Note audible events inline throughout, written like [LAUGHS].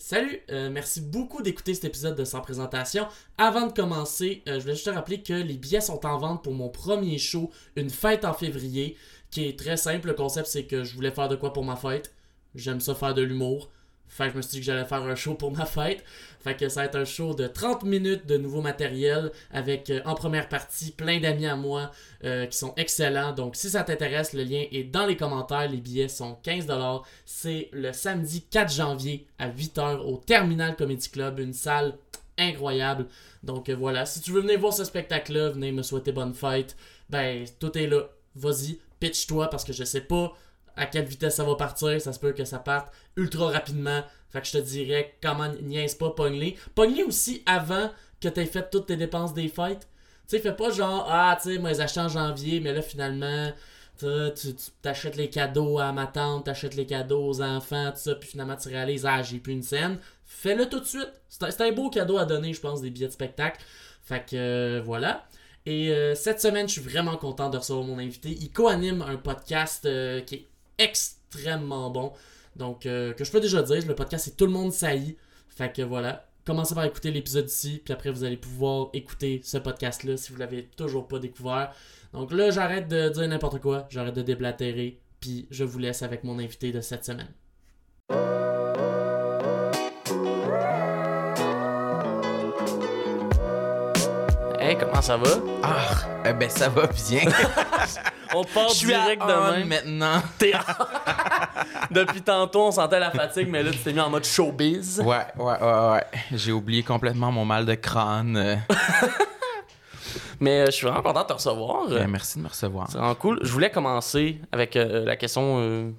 Salut, euh, merci beaucoup d'écouter cet épisode de Sans Présentation. Avant de commencer, euh, je voulais juste te rappeler que les billets sont en vente pour mon premier show, une fête en février, qui est très simple. Le concept, c'est que je voulais faire de quoi pour ma fête. J'aime ça faire de l'humour. Fait que je me suis dit que j'allais faire un show pour ma fête. Fait que ça va être un show de 30 minutes de nouveau matériel avec euh, en première partie plein d'amis à moi euh, qui sont excellents. Donc si ça t'intéresse, le lien est dans les commentaires. Les billets sont 15$. C'est le samedi 4 janvier à 8h au Terminal Comedy Club, une salle incroyable. Donc euh, voilà, si tu veux venir voir ce spectacle-là, venez me souhaiter bonne fête. Ben tout est là. Vas-y, pitch-toi parce que je sais pas à quelle vitesse ça va partir. Ça se peut que ça parte ultra rapidement. Fait que je te dirais, comment niaise pas, pogne-les. Aussi avant que tu aies fait toutes tes dépenses des fêtes. Tu sais, fais pas genre, ah, tu sais, moi, les acheté en janvier, mais là, finalement, tu t'achètes les cadeaux à ma tante, t'achètes les cadeaux aux enfants, tout ça, puis finalement, tu réalises, ah, j'ai plus une scène. Fais-le tout de suite. C'est un, un beau cadeau à donner, je pense, des billets de spectacle. Fait que, euh, voilà. Et euh, cette semaine, je suis vraiment content de recevoir mon invité. Il co-anime un podcast euh, qui est extrêmement bon. Donc, euh, que je peux déjà dire, le podcast, c'est Tout le monde saillit. Fait que voilà, commencez par écouter l'épisode ici, puis après, vous allez pouvoir écouter ce podcast-là si vous l'avez toujours pas découvert. Donc là, j'arrête de dire n'importe quoi, j'arrête de déblatérer, puis je vous laisse avec mon invité de cette semaine. Hey, comment ça va? Ah, eh ben ça va bien. [LAUGHS] On part Je suis à direct de on même. maintenant. [LAUGHS] T'es- [LAUGHS] Depuis tantôt, on sentait la fatigue, mais là, tu t'es mis en mode showbiz. Ouais, ouais, ouais, ouais. J'ai oublié complètement mon mal de crâne. Euh, Mais euh, je suis vraiment content de te recevoir. ben, merci de me recevoir. C'est vraiment cool. Je voulais commencer avec euh, la question euh,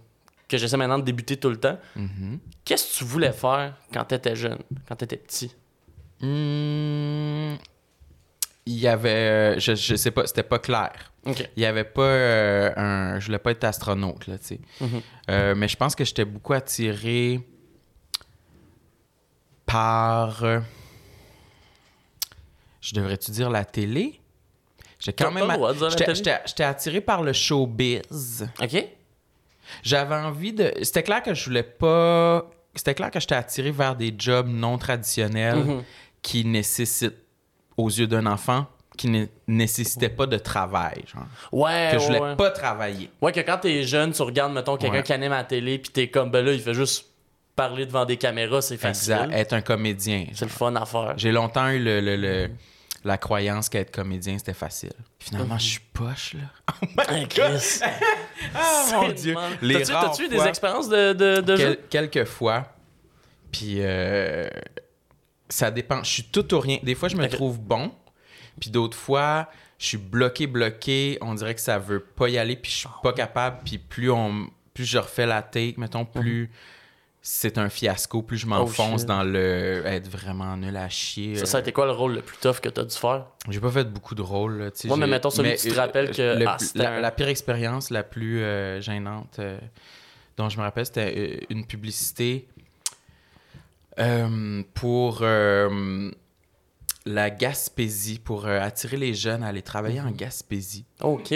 que j'essaie maintenant de débuter tout le temps. Mhm. Qu'est-ce que tu voulais faire quand t'étais jeune, quand t'étais petit? Hmm, Il y avait, euh, je, je sais pas, c'était pas clair. Il y avait pas euh, un, je voulais pas être astronaute là, tu sais. Mhm. Euh, mais je pense que j'étais beaucoup attiré par, je devrais-tu dire la télé? J'étais quand même, j'étais attiré par le showbiz. Ok? J'avais envie de. C'était clair que je voulais pas. C'était clair que j'étais attiré vers des jobs non traditionnels Mhm. qui nécessitent, aux yeux d'un enfant, qui ne nécessitaient pas de travail. Genre. Ouais, que je voulais ouais. pas travailler. Ouais, que quand t'es jeune, tu regardes, mettons, quelqu'un Ouais. qui anime à la télé, puis t'es comme, ben là, il fait juste parler devant des caméras, c'est facile. Exact. Être un comédien. C'est le fun à faire. J'ai longtemps eu le, le- le- la croyance qu'être comédien, c'était facile. Finalement, Mhm. je suis poche, là. Hey, Chris. Ah, mon Dieu. T'as-tu, eu des expériences de, de, de jeu? Quel- quelques fois. Puis euh, ça dépend. Je suis tout ou rien. Des fois, je me trouve bon. Puis d'autres fois, je suis bloqué, bloqué. On dirait que ça veut pas y aller. Puis je suis pas capable. Puis plus on, plus je refais la take, mettons, plus c'est un fiasco. Plus je m'enfonce Mhm. Oh, dans le être vraiment nul à chier. Ça, ça a été quoi le rôle le plus tough que t'as dû faire? J'ai pas fait beaucoup de rôles. tu Ouais, mais mettons celui que tu te euh, rappelles que, le- ah, la, pire expérience, la plus euh, gênante euh, dont je me rappelle, c'était euh, une publicité euh, pour euh, la Gaspésie, pour euh, attirer les jeunes à aller travailler Mhm. en Gaspésie. OK. [LAUGHS]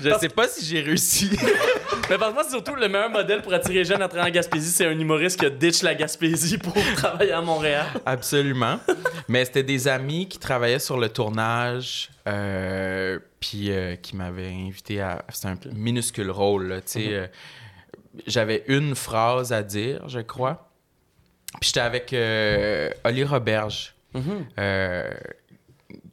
Je sais pas si j'ai réussi. [LAUGHS] Mais par contre, surtout, le meilleur modèle pour attirer les jeunes à travailler en Gaspésie, c'est un humoriste qui a ditch la Gaspésie pour [LAUGHS] travailler à Montréal. Absolument. Mais c'était des amis qui travaillaient sur le tournage, euh, puis euh, qui m'avaient invité à. C'était un minuscule rôle, là, tu sais. Mhm. euh, J'avais une phrase à dire, je crois. Puis j'étais avec euh, Oli Roberge, Mhm. euh,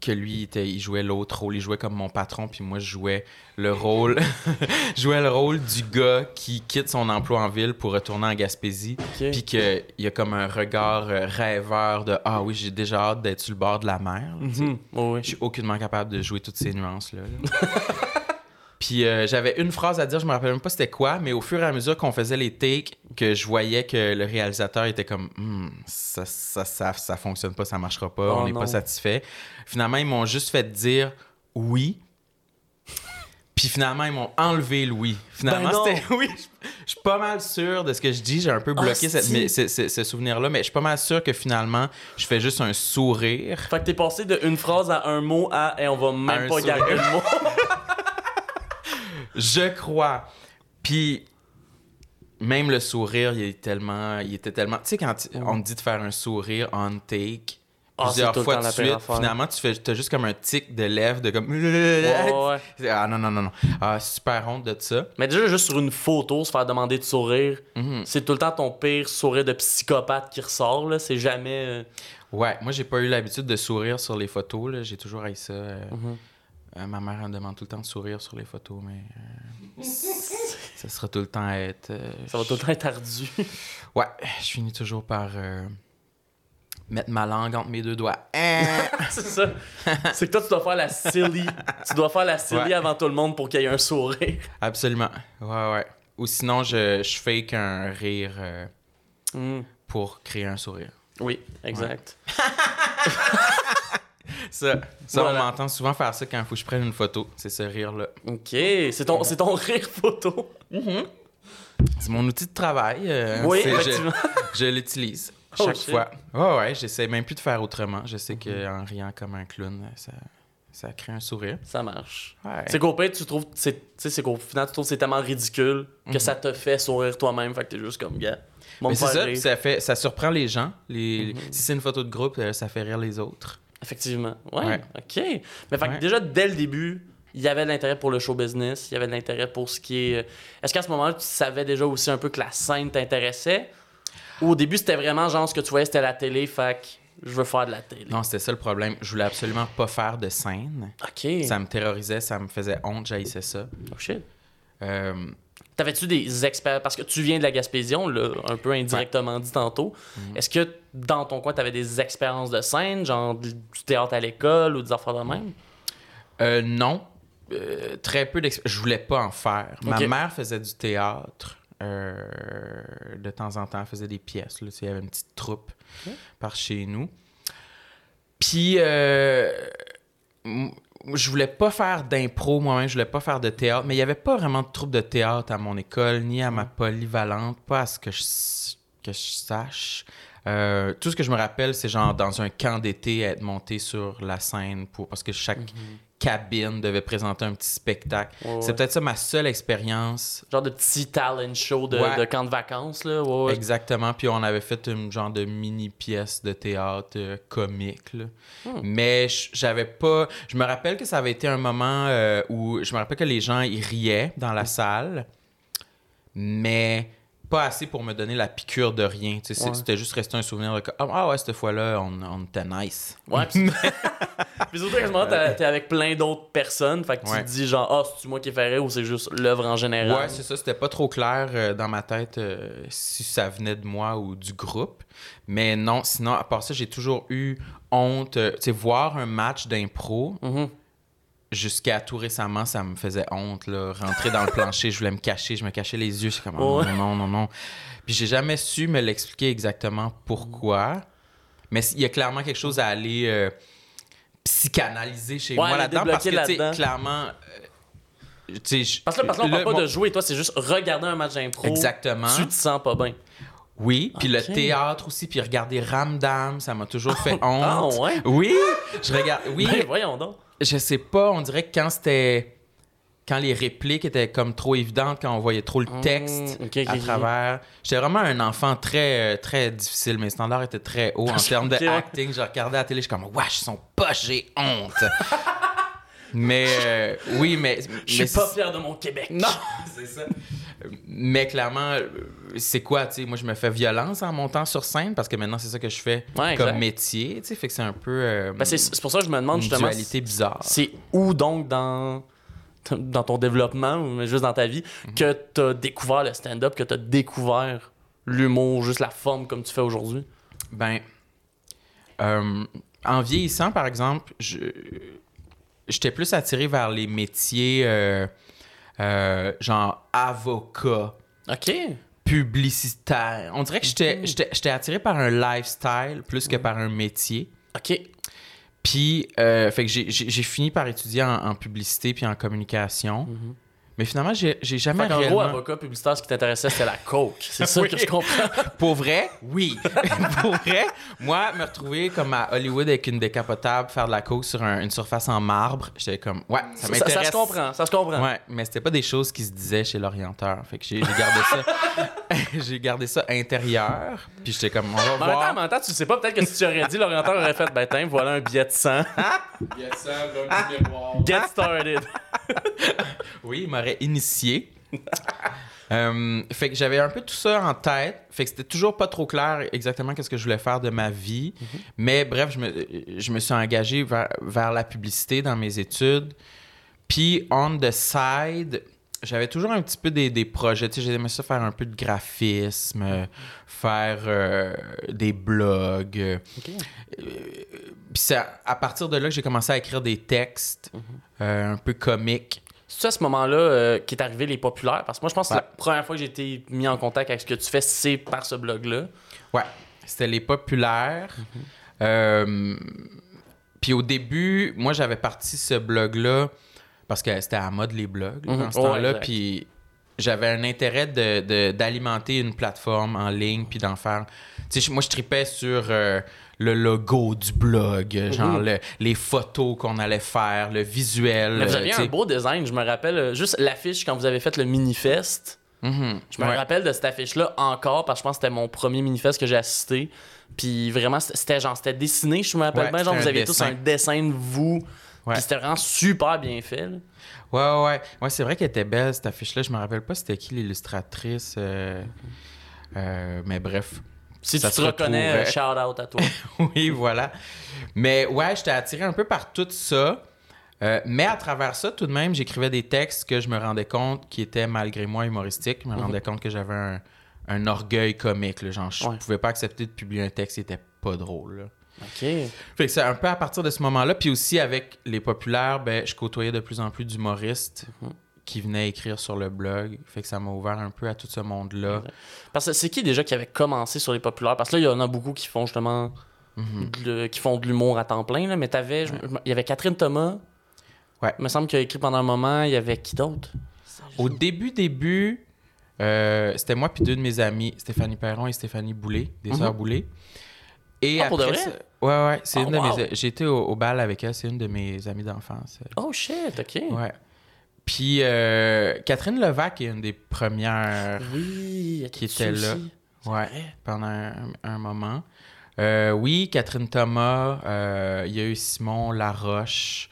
que lui, il, était, il jouait l'autre rôle. Il jouait comme mon patron, puis moi, je jouais le rôle, [LAUGHS] jouais le rôle du gars qui quitte son emploi en ville pour retourner en Gaspésie. OK. Puis qu'il y a comme un regard euh, rêveur de Ah oui, j'ai déjà hâte d'être sur le bord de la mer. Mhm. Ouais. Je suis aucunement capable de jouer toutes ces nuances-là. là. [LAUGHS] Puis euh, j'avais une phrase à dire, je me rappelle même pas c'était quoi, mais au fur et à mesure qu'on faisait les takes, que je voyais que le réalisateur était comme Hmm, ça, ça, ça, ça fonctionne pas, ça marchera pas, Oh on n'est pas satisfait. Finalement, ils m'ont juste fait dire oui. Puis finalement, ils m'ont enlevé le oui. Finalement, Ben c'était [LAUGHS] oui. Je suis pas mal sûr de ce que je dis. J'ai un peu bloqué cette- mais ce, souvenir-là, mais je suis pas mal sûr que finalement, je fais juste un sourire. Fait que t'es passé de une phrase à un mot à et on va même un pas sourire. garder le mot. [LAUGHS] Je crois. Puis même le sourire, il est tellement. Il était tellement. Tu sais, quand tu- on te dit de faire un sourire on take. Ah, Plusieurs fois de suite, finalement, tu fais, as juste comme un tic de lèvres de comme. [LAUGHS] Ouais, ouais. Ah non, non, non, non. Ah, super honte de ça. Mais déjà, juste sur une photo, se faire demander de sourire, Mhm. c'est tout le temps ton pire sourire de psychopathe qui ressort, là. C'est jamais. euh, Ouais, moi, j'ai pas eu l'habitude de sourire sur les photos. là. J'ai toujours haï ça. euh, Mhm. Euh, ma mère elle me demande tout le temps de sourire sur les photos, mais. euh, ça sera tout le temps être. euh, Ça va tout le temps être ardu. [LAUGHS] Ouais, je finis toujours par mettre ma langue entre mes deux doigts. Hein? [LAUGHS] c'est ça. C'est que toi, tu dois faire la silly. Tu dois faire la silly Ouais. avant tout le monde pour qu'il y ait un sourire. Absolument. Ouais, ouais. Ou sinon, je, je fake un rire euh, Mm. pour créer un sourire. Oui, exact. [LAUGHS] Ça, ça Voilà. on m'entend souvent faire ça quand il faut que je prenne une photo. C'est ce rire-là. Ok, c'est ton, c'est ton rire photo. C'est mon outil de travail. euh, Oui, je, effectivement. je l'utilise Oh, chaque fois. Ouais, ouais, j'essaie même plus de faire autrement. Je sais Mhm. qu'en riant comme un clown, ça, ça crée un sourire. Ça marche. Ouais. C'est qu'au tu trouves. c'est- Tu sais, c'est qu'au final, tu trouves que c'est tellement ridicule que ça te fait sourire toi-même. Fait que t'es juste comme, gars. Mais c'est ça, ça, fait, ça surprend les gens. Les, Mhm. Si c'est une photo de groupe, euh, ça fait rire les autres. Effectivement. Ouais, Ouais. ok. Mais fait que déjà, dès le début, il y avait de l'intérêt pour le show business, il y avait de l'intérêt pour ce qui est. euh, Est-ce qu'à ce moment-là, tu savais déjà aussi un peu que la scène t'intéressait? Ou au début, c'était vraiment genre ce que tu voyais, c'était la télé, fait que je veux faire de la télé. Non, c'était ça le problème. Je voulais absolument pas faire de scène. Ok. Ça me terrorisait, ça me faisait honte, j'haïssais ça. Oh shit. Euh, T'avais-tu des expériences Parce que tu viens de la Gaspésie, on l'a un peu indirectement dit tantôt. Mhm. Est-ce que dans ton coin, t'avais des expériences de scène, genre du théâtre à l'école ou des affaires de même? Euh, non. Euh, très peu d'expérience. Je voulais pas en faire. Ma mère faisait du théâtre. euh, de temps en temps, elle faisait des pièces. Là, il y avait une petite troupe par chez nous. Puis, euh, je voulais pas faire d'impro moi-même, je voulais pas faire de théâtre, mais il y avait pas vraiment de troupe de théâtre à mon école, ni à ma polyvalente, pas à ce que je, que je sache. Euh, tout ce que je me rappelle, c'est genre dans un camp d'été, être monté sur la scène pour parce que chaque cabine devait présenter un petit spectacle. Ouais, ouais. C'est peut-être ça ma seule expérience. Genre de petit talent show de, Ouais. de camp de vacances, là. Exactement. Puis on avait fait une genre de mini pièce de théâtre euh, comique. là. Hmm. Mais j'avais pas. Je me rappelle que ça avait été un moment euh, où je me rappelle que les gens ils riaient dans Hmm. la salle, mais pas assez pour me donner la piqûre de rien. Tu sais, Ouais. C'était juste resté un souvenir de comme, ah ouais cette fois-là on, on était nice. Ouais, pis, puis surtout qu'à ce moment, t'es avec plein d'autres personnes. Fait que tu Ouais. te dis, genre, ah, c'est-tu moi qui ai fait rire ou c'est juste l'œuvre en général? Ouais, c'est ça. C'était pas trop clair euh, dans ma tête euh, si ça venait de moi ou du groupe. Mais non, sinon, à part ça, j'ai toujours eu honte. euh, tu sais, voir un match d'impro, Mhm. Jusqu'à tout récemment, ça me faisait honte. Là. Rentrer dans le plancher, je voulais me cacher, je me cachais les yeux. Je suis comme, oh, Ouais. non, non, non, non. Puis j'ai jamais su me l'expliquer exactement pourquoi. Mais il y a clairement quelque chose à aller euh, psychanalyser chez Ouais, moi là-dedans. Parce que, tu sais, clairement. euh, je- Parce que là, parce que là, on parle le- pas mon- de jouer, toi, c'est juste regarder un match d'impro. Exactement. Tu te sens pas bien. Oui, puis le théâtre aussi, puis regarder Ramdam, ça m'a toujours fait [LAUGHS] Ah, honte. ouais? Oui, je regarde. Oui, Ben, voyons donc. Je sais pas, on dirait que quand c'était quand les répliques étaient comme trop évidentes, quand on voyait trop le texte Mm, ok, ok, à travers. J'étais vraiment un enfant très euh, très difficile, mes standards étaient très hauts en [LAUGHS] termes de acting. Je regardais à la télé, je suis comme wesh, ils sont poches, j'ai honte. [LAUGHS] mais euh, oui, mais Je suis pas fier de mon Québec. non, [LAUGHS] c'est ça. Mais clairement, euh, c'est quoi, tu sais, moi je me fais violence en montant sur scène parce que maintenant c'est ça que je fais Ouais, comme métier, tu sais, fait que c'est un peu euh, Ben, c'est pour ça que je me demande une justement. dualité bizarre. C'est où donc dans, dans ton développement, ou juste dans ta vie, Mhm. que tu as découvert le stand-up, que tu as découvert l'humour, juste la forme comme tu fais aujourd'hui? Ben, euh, en vieillissant, par exemple, je j'étais plus attiré vers les métiers euh, euh, genre avocat, OK. publicitaire. On dirait que j'étais j'étais- j'étais attiré par un lifestyle plus que par un métier. OK. Puis, euh, fait que j'ai- fini par étudier en, en publicité puis en communication. Mais finalement, j'ai j'ai jamais Fait qu'en gros, avocat publicitaire, ce qui t'intéressait, c'était la coke. C'est ça [LAUGHS] Oui. que je comprends. [LAUGHS] Pour vrai, oui. [LAUGHS] Pour vrai, moi, me retrouver comme à Hollywood avec une décapotable, faire de la coke sur un- une surface en marbre, j'étais comme, ouais, ça Ça, m'intéresse. ça se comprend, ça se comprend. Ouais, mais c'était pas des choses qui se disaient chez l'orienteur. Fait que j'ai j'ai gardé ça. j'ai gardé ça intérieur. Puis j'étais comme, on va Mais en même temps, voir. en même temps, tu sais pas, peut-être que si tu aurais dit, l'orienteur aurait fait, ben tiens, voilà un billet de 100. Get started. Oui, il m'aurait initié. [LAUGHS] Euh, fait que j'avais un peu tout ça en tête. Fait que c'était toujours pas trop clair exactement qu'est-ce que je voulais faire de ma vie. Mais bref, je me, je me suis engagé vers, vers la publicité dans mes études. Puis, on the side, j'avais toujours un petit peu des, des projets. Tu sais, j'aimais ça faire un peu de graphisme, euh, faire euh, des blogs. euh, Ok. Puis c'est à, à partir de là que j'ai commencé à écrire des textes euh, un peu comiques. C'est à ce moment-là euh, qu'est arrivé les populaires? Parce que moi, je pense que Ouais. la première fois que j'ai été mis en contact avec ce que tu fais, c'est par ce blog-là. Ouais, c'était les populaires. Euh, puis au début, moi, j'avais parti ce blog-là parce que c'était à la mode les blogs là, Mhm. dans ce Ouais, temps-là. Puis j'avais un intérêt de- de- d'alimenter une plateforme en ligne puis d'en faire. Tu sais, moi, je tripais sur euh, le logo du blog, euh, genre Mhm. le- les photos qu'on allait faire, le visuel. Mais vous euh, aviez sais. un beau design, je me rappelle. euh, Juste l'affiche quand vous avez fait le Minifest. Mhm. Je me Ouais. rappelle de cette affiche-là encore parce que je pense que c'était mon premier Minifest que j'ai assisté. Puis vraiment, c'était- genre, c'était dessiné, je me rappelle Ouais, bien. Genre, vous aviez tous un dessin de vous. Ouais. Puis c'était vraiment super bien fait. là. Ouais, ouais, ouais. C'est vrai qu'elle était belle, cette affiche-là. Je me rappelle pas c'était qui l'illustratrice. euh, euh, mais bref. Si Ça tu te reconnais, euh, shout out à toi. [LAUGHS] oui, voilà. Mais ouais, j'étais attiré un peu par tout ça. Euh, mais à travers ça, tout de même, j'écrivais des textes que je me rendais compte qui étaient malgré moi humoristiques. Je me Mhm. rendais compte que j'avais un, un orgueil comique. là. Genre, je Ouais. pouvais pas accepter de publier un texte qui était pas drôle. là. OK. Fait que c'est un peu à partir de ce moment-là. Puis aussi, avec les populaires, ben, je côtoyais de plus en plus d'humoristes Mhm. qui venaient écrire sur le blog. Fait que ça m'a ouvert un peu à tout ce monde-là. Parce que c'est qui déjà qui avait commencé sur les populaires? Parce que là, il y en a beaucoup qui font justement Mhm. de- qui font de l'humour à temps plein. Là. Mais t'avais, je- il y avait Catherine Thomas. Ouais. Il me semble qu'il a écrit pendant un moment. Il y avait qui d'autre? Au début, début, euh, c'était moi puis deux de mes amis, Stéphanie Perron et Stéphanie Boulet, des Mhm. sœurs Boulet. Et Ah, pour de après, vrai? ça- ouais, ouais, c'est Oh, une de mes. Été au, au bal avec elle, c'est une de mes amies d'enfance. Oh shit, OK. Ouais. Puis euh, Catherine Levac est une des premières Oui, Qui était là. ouais, vrai. pendant un, un moment. Euh, oui, Catherine Thomas, euh, il y a eu Simon Laroche,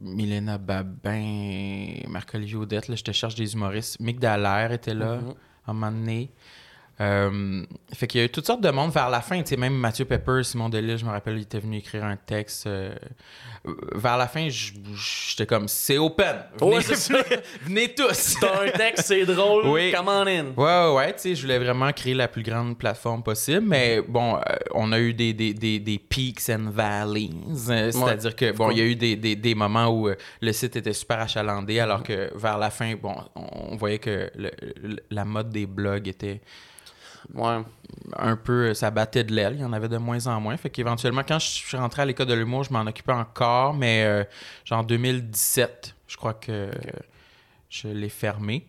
Milena Babin, Marc-Olivier là, je te cherche des humoristes. Mick Dallaire était là, Mhm. à un moment donné. Euh, fait qu'il y a eu toutes sortes de monde vers la fin. Tu sais, même Mathieu Pepper, Simon Delille, je me rappelle, il était venu écrire un texte. euh, vers la fin, j'étais comme, c'est open. Venez, Ouais, [LAUGHS] tous. [LAUGHS] T'as un texte, c'est drôle. Oui. Come on in. Ouais, ouais, ouais, tu sais, je voulais vraiment créer la plus grande plateforme possible, mais bon, euh, on a eu des, des, des, des peaks and valleys, euh, c'est-à-dire que, bon, il y a eu des, des, des moments où euh, le site était super achalandé, alors que vers la fin, bon, on voyait que le- la mode des blogs était Ouais. un peu, ça battait de l'aile, il y en avait de moins en moins, fait qu'éventuellement, quand je suis rentré à l'école de l'humour, je m'en occupais encore, mais euh, genre 2017, je crois que je l'ai fermé.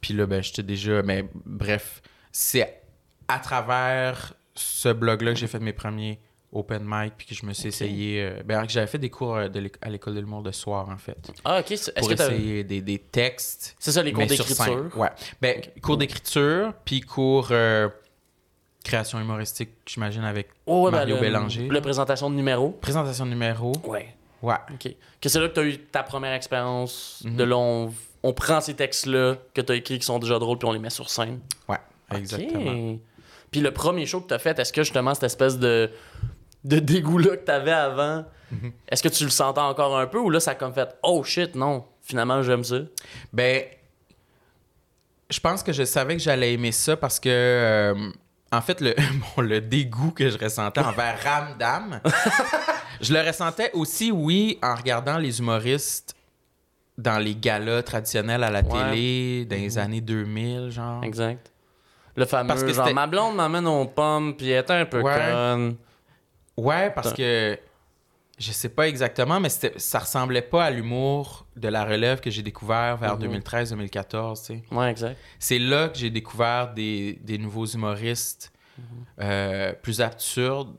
Puis là, ben, j'étais déjà. Mais bref, c'est à travers ce blog-là que j'ai fait mes premiers open mic, puis que je me suis essayé. euh, ben, que j'avais fait des cours euh, de à l'école de l'humour de soir, en fait. Ah, ok. Est-ce Pour que essayer des, des textes. C'est ça, les cours d'écriture? Ouais. Ben, cours d'écriture, puis cours euh, création humoristique, j'imagine, avec Oh, ouais, ben, Mario le- Bélanger. La présentation de numéro. présentation de numéro. Ouais. Ouais. OK. Que c'est là que tu as eu ta première expérience. Mhm. De là, on, prend ces textes-là que tu as écrits qui sont déjà drôles puis on les met sur scène. Ouais. Exactement. OK. Puis le premier show que tu as fait, est-ce que justement cette espèce de, de dégoût-là que tu avais avant, Mhm. est-ce que tu le sentais encore un peu ou là, ça a comme fait Oh shit, non, finalement, j'aime ça? Ben, je pense que je savais que j'allais aimer ça parce que, euh, en fait, le, [LAUGHS] bon, le dégoût que je ressentais envers [LAUGHS] Ramdam, je le ressentais aussi, oui, en regardant les humoristes dans les galas traditionnels à la Ouais. télé dans les Mhm. années 2000, genre. Exact. Le fameux, Parce que genre, ma blonde m'amène aux pommes puis elle était un peu Ouais. conne. Ouais, parce que Je sais pas exactement, mais ça ressemblait pas à l'humour de la relève que j'ai découvert vers Mhm. 2013-2014, tu sais. Ouais, exact. C'est là que j'ai découvert des, des nouveaux humoristes Mhm. euh, plus absurdes,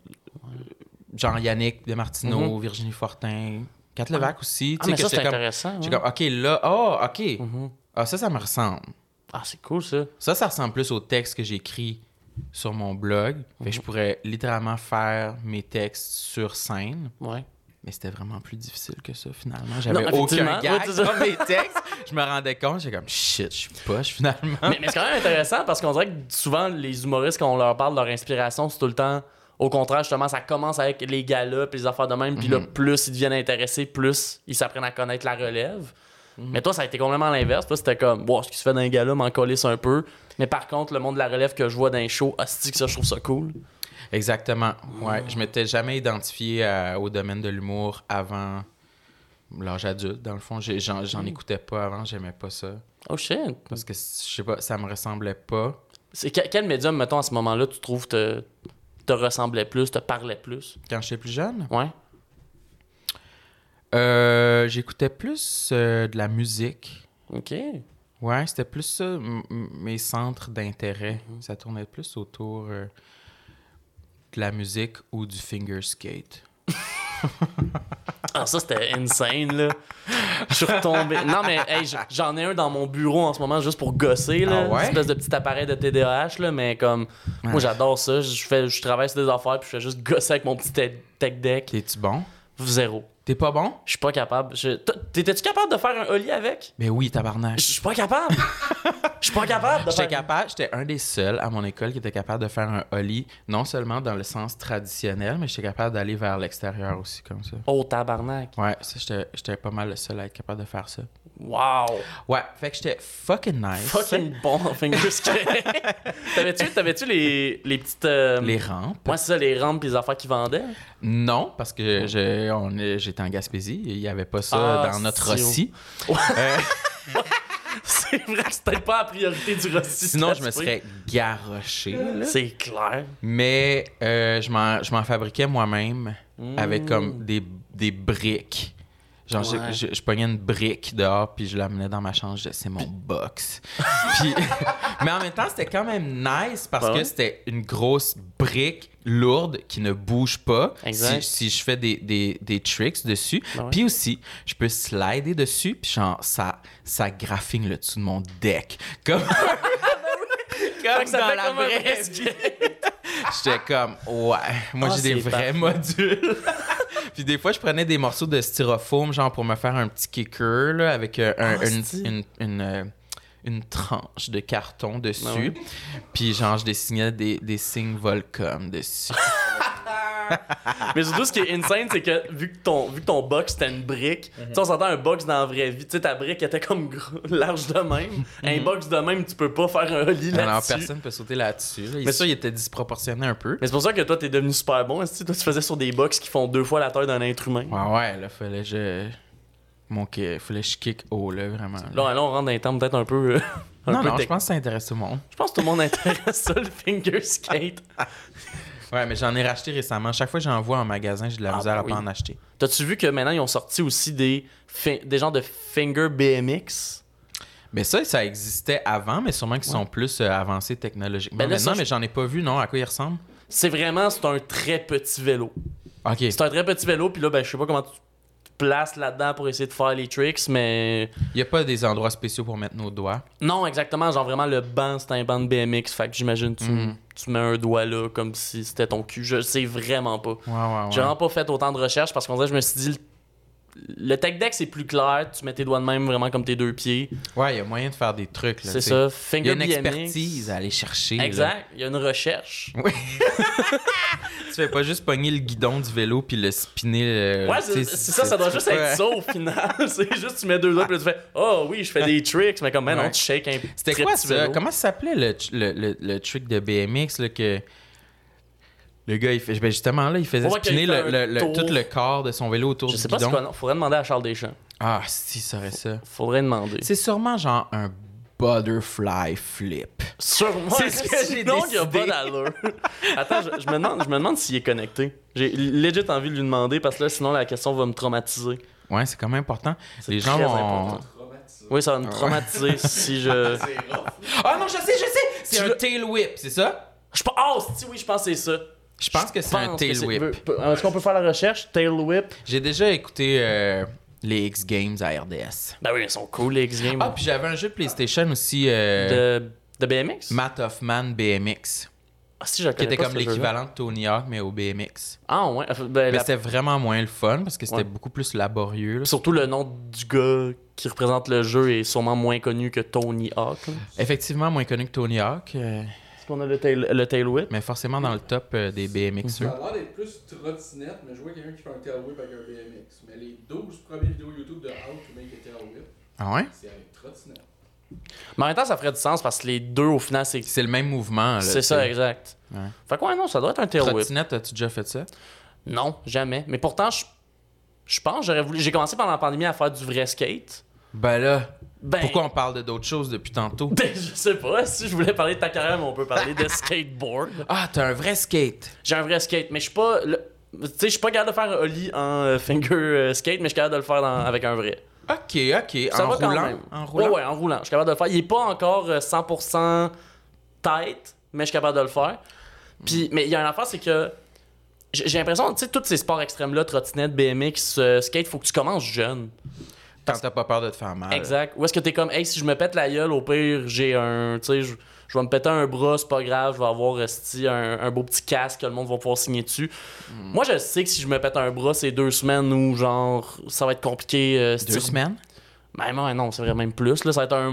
genre Yannick Demartino, Mhm. Virginie Fortin, Kat Levac aussi. Ah, tu sais, mais que ça, c'est comme, intéressant. ouais. comme, OK, là, oh, OK. Mhm. Ah, ça, ça me ressemble. Ah, c'est cool, ça. Ça, ça ressemble plus au texte que j'écris sur mon blog. Fait que je Mhm. pourrais littéralement faire mes textes sur scène. Ouais. Mais c'était vraiment plus difficile que ça, finalement. J'avais Non, aucun effectivement. gag Ouais, c'est ça. dans mes textes. Je me rendais compte, j'étais comme, shit, je suis poche, finalement. mais, mais c'est quand même intéressant parce qu'on dirait que souvent, les humoristes, quand on leur parle de leur inspiration, c'est tout le temps. Au contraire, justement, ça commence avec les galas puis les affaires de même. Puis là, Mhm. plus ils deviennent intéressés, plus ils s'apprennent à connaître la relève. Mhm. Mais toi, ça a été complètement l'inverse. Toi, c'était comme, wow, ce qui se fait dans les galas m'en colisse un peu. Mais par contre, le monde de la relève que je vois dans les shows, hostie que ça, je trouve ça cool. Exactement. Ouais, je m'étais jamais identifié à- au domaine de l'humour avant l'âge adulte. Dans le fond, j'en j'en écoutais pas avant, j'aimais pas ça. Oh shit. Parce que, je sais pas, ça me ressemblait pas. C'est que- quel médium, mettons, à ce moment-là, tu trouves te, te ressemblait plus, te parlait plus? Quand j'étais plus jeune, Ouais. Euh, j'écoutais plus euh, de la musique. OK. Ouais, c'était plus ça, mes centres d'intérêt. Ça tournait plus autour euh, de la musique ou du finger skate. [LAUGHS] Ah, ça, c'était insane, là. Je suis retombé. Non, mais hey, j'en ai un dans mon bureau en ce moment juste pour gosser, là. Ah ouais? Une espèce de petit appareil de TDAH, là. Mais comme, moi, j'adore ça. Je, fais, je travaille sur des affaires, puis je fais juste gosser avec mon petit te- tech deck. T'es-tu bon? Zéro. T'es pas bon? Je suis pas capable. Je- T'étais-tu capable de faire un ollie avec? Mais oui, tabarnak. Je suis pas capable. [LAUGHS] Je suis pas capable de J'étais faire. capable, j'étais un des seuls à mon école qui était capable de faire un ollie, non seulement dans le sens traditionnel, mais j'étais capable d'aller vers l'extérieur aussi comme ça. Oh, tabarnak. Ouais, ça, j'étais j'étais pas mal le seul à être capable de faire ça. Wow. Ouais, fait que j'étais fucking nice. Fucking bon [LAUGHS] en. T'avais-tu t'avais-tu les, les petites. euh, Les rampes. Moi, c'est ça, les rampes et les affaires qu'ils vendaient? Non, parce que on j'étais en Gaspésie, il y avait pas ça Ah, dans notre si, Rossi. Ouais. Euh, [LAUGHS] C'est vrai que peut-être pas la priorité du Rossi. sinon, je me serais garoché. C'est clair. Mais euh, je m'en je m'en fabriquais moi-même Mm. avec comme des, des briques. Genre, je- Ouais. je, je, pognais une brique dehors, puis je l'amenais dans ma chambre. C'est mon box. Puis- [LAUGHS] mais en même temps, c'était quand même nice parce Ouais. que c'était une grosse brique lourde qui ne bouge pas si, si je fais des, des, des tricks dessus. Ben ouais. Puis aussi, je peux slider dessus, puis genre, ça, ça graphine le dessous de mon deck. Comme, [LAUGHS] Fait comme que ça dans la comme vraie vrai vie. J'étais comme, ouais, moi Ah, j'ai des vrais parfait. modules. [LAUGHS] Puis des fois, je prenais des morceaux de styrofoam, genre pour me faire un petit kicker, là, avec euh, un- Ah, une, une, une, euh, une tranche de carton dessus. Ah. Puis genre, je dessinais des, des signes Volcom dessus. [LAUGHS] Mais surtout, ce qui est insane, c'est que vu que ton, vu que ton box c'était une brique, Mhm. tu sais, on s'entend un box dans la vraie vie. Tu sais, ta brique était comme gros- [LAUGHS] large de même. Un box de même, tu peux pas faire un lit Mhm. Alors, là-dessus. personne peut sauter là-dessus. là. Mais ça, il était disproportionné un peu. Mais c'est pour ça que toi, t'es devenu super bon. que Toi, tu faisais sur des box qui font deux fois la taille d'un être humain. Ouais, ouais, là, fallait que je. Mon fallait que je kick haut, là, vraiment. là. Là, là, on rentre dans les temps peut-être un peu. euh, [LAUGHS] un non, peu non, je pense que ça intéresse tout le monde. Je pense que tout le monde [LAUGHS] intéresse ça, le finger skate. Ouais, mais j'en ai racheté récemment. Chaque fois que j'en vois en magasin, j'ai de la Ah, misère ben à oui. pas en acheter. T'as-tu vu que maintenant, ils ont sorti aussi des, des genres de finger BMX? Mais ça, ça existait avant, mais sûrement qu'ils sont plus euh, avancés technologiquement. Ben là, maintenant, ça, mais je- j'en ai pas vu, non? À quoi ils ressemblent? C'est vraiment, c'est un très petit vélo. Ok. C'est un très petit vélo, puis là, ben, je sais pas comment tu te places là-dedans pour essayer de faire les tricks, mais. Il y a pas des endroits spéciaux pour mettre nos doigts. Non, exactement. Genre vraiment, le banc, c'est un banc de BMX. Fait que j'imagine tu, Mhm. tu mets un doigt là comme si c'était ton cul. Je sais vraiment pas. Ouais, ouais, ouais. J'ai vraiment pas fait autant de recherches parce qu'on dirait, je me suis dit, le, tech deck, c'est plus clair. Tu mets tes doigts de même vraiment comme tes deux pieds. Ouais, il y a moyen de faire des trucs. là, C'est ça. Il y a une BMX. expertise à aller chercher. Exact. Il y a une recherche. [LAUGHS] Tu fais pas juste pogner le guidon du vélo puis le spinner. euh, Ouais, c'est ça, ça doit juste être ça au final. [LAUGHS] c'est juste tu mets deux doigts puis tu fais Oh oui, je fais des tricks, mais comme ben non, Ouais. tu shakes un C'était quoi ça? vélo. Comment ça s'appelait le, le, le, le trick de BMX là, que. Le gars, il fait, ben justement là, il faisait Ouais, qu'il spinner fait le, le- le- tout le corps de son vélo autour Je du sais pas quoi, non. Faudrait demander à Charles Deschamps. Ah, si, ça serait ça. Faudrait demander. C'est sûrement genre un butterfly flip. Sûrement. C'est ce que j'ai Sinon, il y a décidé. pas d'allure. Attends, je, je me demande, je me demande s'il est connecté. J'ai legit envie de lui demander parce que là, sinon, la question va me traumatiser. Ouais, c'est quand même important. C'est Les gens vont. important. Oui, ça va me traumatiser si je. [LAUGHS] Ah non, je sais, je sais! C'est un l'as- tail whip, c'est ça? Je pense. Oh, si oui, je pense que c'est ça. Je pense que c'est un tail whip. Est-ce qu'on peut faire la recherche? Tail whip? J'ai déjà écouté euh, les X Games à RDS. Ben oui, ils sont cool, les X-Games. Ah, puis j'avais un jeu de PlayStation aussi, euh, de, de BMX? Matt Hoffman BMX, Ah, si, je qui était pas comme l'équivalent de Tony Hawk, mais au BMX. Ah, ouais. Ben, Mais la- c'était vraiment moins le fun parce que c'était Ouais. beaucoup plus laborieux. là. Surtout le nom du gars qui représente le jeu est sûrement moins connu que Tony Hawk. là. Effectivement, moins connu que Tony Hawk, euh, Est-ce qu'on a le tail, le tail whip? mais forcément dans le top euh, des BMXeux. Ça a l'air d'être plus trottinette, mais je vois quelqu'un qui fait un tail whip avec un BMX. Mais les 12 premières vidéos YouTube de How to Make a Tail Whip, Ah ouais? c'est avec trottinette. Mais en même temps, ça ferait du sens parce que les deux, au final, c'est. C'est le même mouvement. C'est ça, exact. Ouais. Fait quoi, non, ça doit être un tail whip. Trottinette, as-tu déjà fait ça? Non, jamais. Mais pourtant, je, je pense, j'aurais voulu. J'ai commencé pendant la pandémie à faire du vrai skate. Ben là, Ben. pourquoi on parle de d'autres choses depuis tantôt? [LAUGHS] Je sais pas si je voulais parler de ta carrière, mais on peut parler de [LAUGHS] skateboard. Ah, t'as un vrai skate! J'ai un vrai skate, mais je suis pas. le- Tu sais, je suis pas capable de faire un ollie en euh, finger euh, skate, mais je suis capable de le faire dans- avec un vrai. Ok, ok. Ça en va quand roulant? même. En roulant? Ouais, ouais, en roulant. Je suis capable de le faire. Il est pas encore euh, 100% tête, mais je suis capable de le faire. Puis, mais il y a une affaire, c'est que j'ai l'impression, tu sais, tous ces sports extrêmes-là, trottinette, BMX, euh, skate, faut que tu commences jeune. Quand t'as pas peur de te faire mal. Exact. Ou est-ce que t'es comme, hey, si je me pète la gueule, au pire, j'ai un. Tu sais, je, je vais me péter un bras, c'est pas grave, je vais avoir esti, un, un beau petit casque que le monde va pouvoir signer dessus. Hmm. Moi, je sais que si je me pète un bras, c'est deux semaines où, genre, ça va être compliqué. euh, Deux semaines? Ben, non, non, c'est vrai, même plus. Là, ça va être un,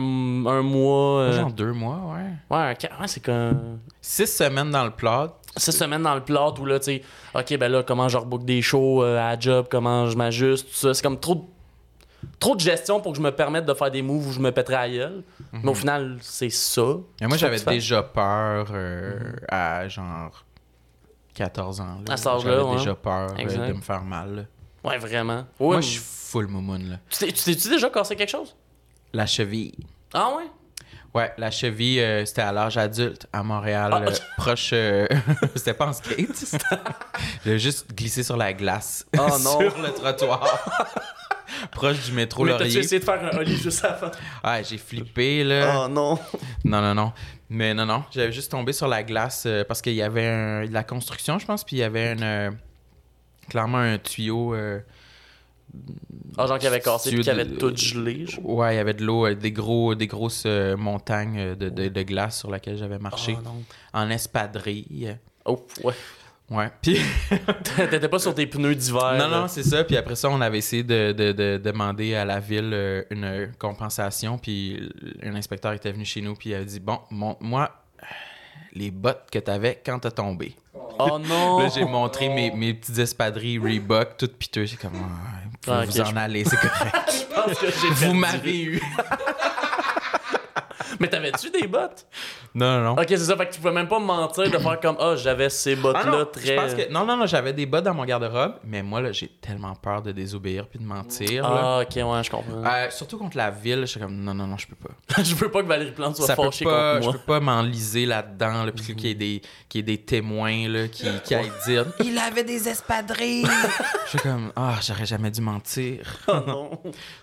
un mois. euh, Genre deux mois, ouais. Ouais, ouais, c'est comme. Six semaines dans le plat. Six semaines dans le plot où là, tu sais, ok, ben là, comment je rebook des shows euh, à la job, comment je m'ajuste, tout ça. C'est comme trop de, trop de gestion pour que je me permette de faire des moves où je me pèterais à gueule. Mais au final, c'est ça. Et moi, j'avais déjà peur euh, à genre 14 ans. là. À J'avais ouais. déjà peur euh, de me faire mal. là. Ouais, vraiment. Moi, je suis full moumoune, là. Tu t'es- tu t'es-tu déjà cassé quelque chose? La cheville. Ah ouais? Ouais, la cheville, euh, c'était à l'âge adulte, à Montréal, Ah, euh, proche... euh, [LAUGHS] c'était pas en skate. [LAUGHS] J'ai juste glissé sur la glace. Oh [LAUGHS] non. sur le trottoir. [LAUGHS] proche du métro Mais t'as-tu Laurier. essayé de faire un ollie juste avant? [LAUGHS] Ouais, j'ai flippé, là. Oh non. Non, non, non. Mais non, non. J'avais juste tombé sur la glace euh, parce qu'il y avait un- de la construction, je pense, puis il y avait une, euh, clairement un tuyau. euh, Ah, genre qui avait cassé tuyau puis qui avait tout gelé. genre. Ouais, il y avait de l'eau, euh, des, gros, des grosses euh, montagnes de, de- de glace sur laquelle j'avais marché Oh non. en espadrille. Oh, ouais. Ouais. Puis, [LAUGHS] T'étais pas sur tes pneus d'hiver. non, non, c'est ça. Puis après ça, on avait essayé de, de- de demander à la ville euh, une compensation. Puis un inspecteur était venu chez nous, puis il a dit Bon, montre-moi euh, les bottes que t'avais quand t'as tombé. Oh non. [LAUGHS] Là, j'ai montré mes, mes petites espadrilles Reebok, toutes piteuses. J'ai comme, Ah, vous Ah, en je- aller, c'est correct. [LAUGHS] Je pense que j'ai vous m'avez eu. Mais t'avais-tu des bottes? Non, non, non. Ok, c'est ça. Fait que tu pouvais même pas me mentir de faire comme, ah, j'avais ces Ah bottes-là très. je pense que... non, non, non, j'avais des bottes dans mon garde-robe, mais moi, là, j'ai tellement peur de désobéir puis de mentir. là. Ah, ok, ouais, je comprends. Euh, surtout contre la ville, je suis comme, non, non, non, je peux pas. [LAUGHS] je veux pas que Valérie Plante soit fâchée contre je moi. peux pas m'enliser là-dedans, là, puis qu'il y ait des, y ait des témoins là, qui, qui aillent [LAUGHS] dire Il avait des espadrilles [LAUGHS] Je suis comme Ah, j'aurais jamais dû mentir. Oh non.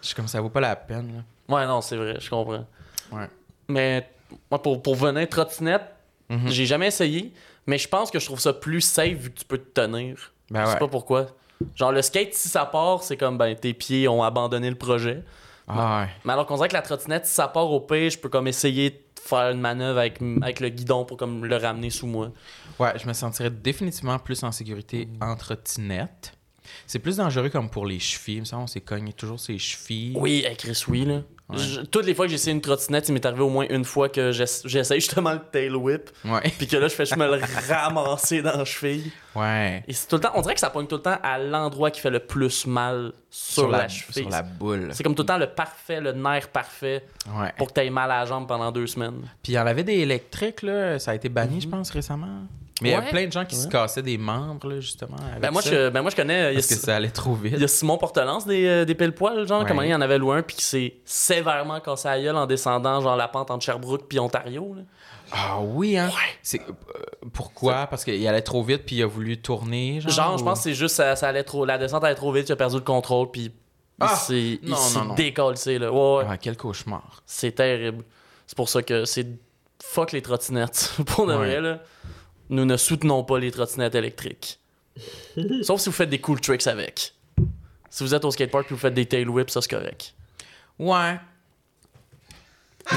Je suis comme ça vaut pas la peine. là. Ouais, non, c'est vrai, je comprends. Ouais. Mais moi, pour, pour venir trottinette, Mhm. j'ai jamais essayé, mais je pense que je trouve ça plus safe vu que tu peux te tenir. Ben Je sais ouais. pas pourquoi. Genre, le skate, si ça part, c'est comme, ben, tes pieds ont abandonné le projet. Ah ouais. Mais alors qu'on dirait que la trottinette, si ça part au pire, je peux comme essayer de faire une manœuvre avec, avec le guidon pour comme le ramener sous moi. Ouais, je me sentirais définitivement plus en sécurité en trottinette. C'est plus dangereux comme pour les chevilles. Il me semble qu'on s'est cogné toujours ses chevilles. Oui, avec Chris, oui, là. Je- toutes les fois que j'ai essayé une trottinette, il m'est arrivé au moins une fois que j'ess- j'essaye justement le tail whip, [LAUGHS] puis que là, je fais juste me le ramasser dans la cheville. Ouais. Et c'est tout le temps, on dirait que ça pogne tout le temps à l'endroit qui fait le plus mal sur, la, cheville. sur la boule. C'est comme tout le temps le parfait, le nerf parfait Ouais. pour que t'aies mal à la jambe pendant deux semaines. Puis il y en avait des électriques, là. Ça a été banni, Mhm. je pense, récemment. Mais il y a plein de gens qui se cassaient des membres, là, justement. avec Ben moi, ça, je, ben moi, je connais. Il y, a, Parce que ça allait trop vite. il y a Simon Portelance des, euh, des pile-poils, genre, Ouais. comment il y en avait loué un, puis qui s'est sévèrement cassé la gueule en descendant, genre, la pente entre Sherbrooke puis Ontario. là. Ah oui, hein? C'est, euh, pourquoi? Parce qu'il allait trop vite puis il a voulu tourner, genre? Genre, je pense que c'est juste, ça, ça allait trop, la descente allait trop vite, il a perdu le contrôle, puis Ah! il s'est, Non, s'est non, non. décalcé, là. Ouais, ouais. Ah, quel cauchemar. C'est terrible. C'est pour ça que c'est fuck les trottinettes. [LAUGHS] pour de Ouais. vrai, là. Nous ne soutenons pas les trottinettes électriques. [LAUGHS] Sauf si vous faites des cool tricks avec. Si vous êtes au skatepark et vous faites des tail whips, ça c'est correct. Ouais.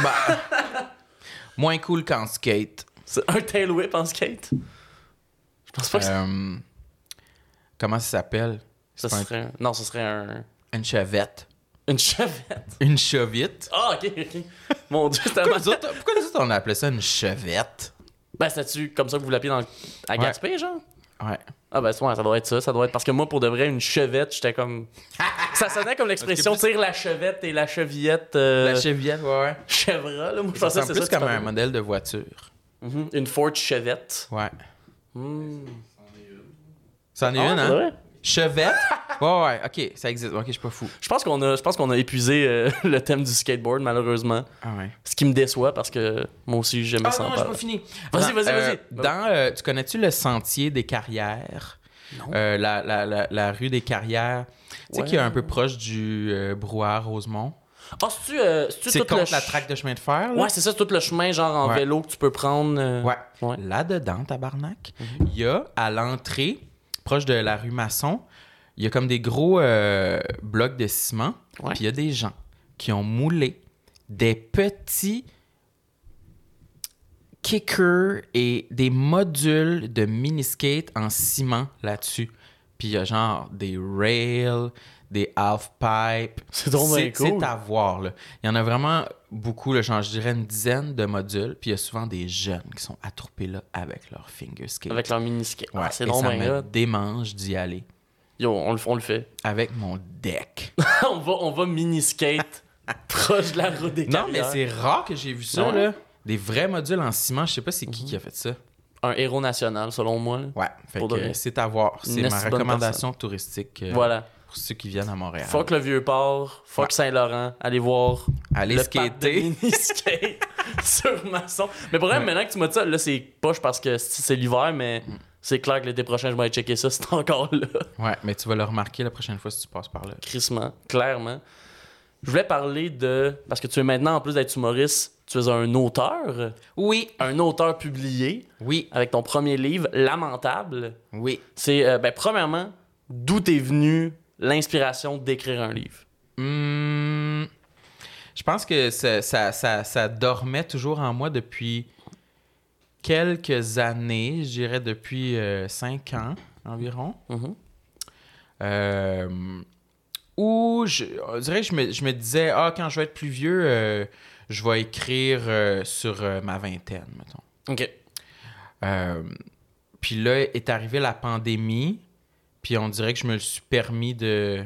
Bah, [LAUGHS] moins cool qu'en skate. C'est un tail whip en skate? Je pense pas que Euh, comment ça s'appelle? ça un- serait un... Non, ce serait un... Une chevette. Une chevette. Une chevette? Ah, ok, ok. Mon dieu, c'est Pourquoi nous, autres, pourquoi nous autres, on appelait ça une chevette? Ben, c'était-tu comme ça que vous l'appelez dans... à Ouais. Gaspé, genre? Ouais. Ah ben ouais, ça doit être ça, ça doit être parce que moi pour de vrai une chevette, j'étais comme ça sonnait comme l'expression que tire la chevette et la chevillette euh, La chevillette, ouais, ouais. chèvre là, moi je pensais c'est plus ça. comme un modèle de voiture. Mhm, Une Ford chevette. Ouais. Hmm. C'en est Ah, une, c'est hein? Chevette? [LAUGHS] Ouais, ouais, ok, ça existe. Ok, je suis pas fou. Je pense qu'on a je pense qu'on a épuisé euh, [LAUGHS] le thème du skateboard malheureusement, Ah ouais. ce qui me déçoit parce que moi aussi j'aimais Ah ça. non, j'ai pas fini. Vas-y, Dans- vas-y, euh, vas-y. Dans, euh, tu connais-tu le sentier des carrières? Non. Euh, la, la, la, la rue des carrières. Tu sais Ouais. qui est un peu proche du euh, brouhaha Rosemont? Ah, c'est-tu euh, c'est-tu C'est tout contre le la traque de chemin de fer, là? Ouais, c'est ça tout le chemin genre en Ouais. vélo que tu peux prendre. euh, Ouais. Ouais. Mhm. Là-dedans, tabarnak, il y a à l'entrée, proche de la rue Masson, il y a comme des gros euh, blocs de ciment. Puis il y a des gens qui ont moulé des petits kickers et des modules de mini-skate en ciment là-dessus. Puis il y a genre des rails, des. [LAUGHS] C'est donc bien C'est cool. à voir, là. Il y en a vraiment beaucoup, là, genre, je dirais une dizaine de modules. Puis il y a souvent des jeunes qui sont attroupés là avec leur finger skate. Avec leur mini skate. Ouais, Ah, c'est donc ça me démange d'y aller. Yo, on le, on le fait. Avec mon deck. [LAUGHS] on va, on va mini skate [LAUGHS] proche de la route des non, mais c'est rare que j'ai vu ça, là. Des vrais modules en ciment. Je sais pas c'est qui qui a fait ça. un héros national selon moi. là. Ouais, c'est à voir. C'est ma recommandation touristique euh, Voilà. Pour ceux qui viennent à Montréal. Fuck le vieux port, fuck Ouais. Saint-Laurent, allez voir Allez le skater. skate [LAUGHS] sur maçon. Mais pour vrai, Ouais. maintenant que tu m'as dit ça, là c'est poche parce que c'est l'hiver, mais Mm. c'est clair que l'été prochain je vais aller checker ça, [LAUGHS] c'est encore là. Ouais, mais tu vas le remarquer la prochaine fois si tu passes par là. Crissement, clairement. Je voulais parler de. Parce que tu es maintenant, en plus d'être humoriste, tu es un auteur. Oui, Un auteur publié oui, avec ton premier livre, Lamentable. oui. C'est, euh, ben, premièrement, d'où t'es venu l'inspiration d'écrire un livre? Hmm, je pense que ça, ça, ça, ça dormait toujours en moi depuis quelques années, je dirais depuis euh, cinq ans environ. Mhm. Euh, où je, on dirait que je me, je me disais, ah, quand je vais être plus vieux, euh, je vais écrire euh, sur euh, ma vingtaine, mettons. OK. Puis là est arrivée la pandémie, puis on dirait que je me suis permis de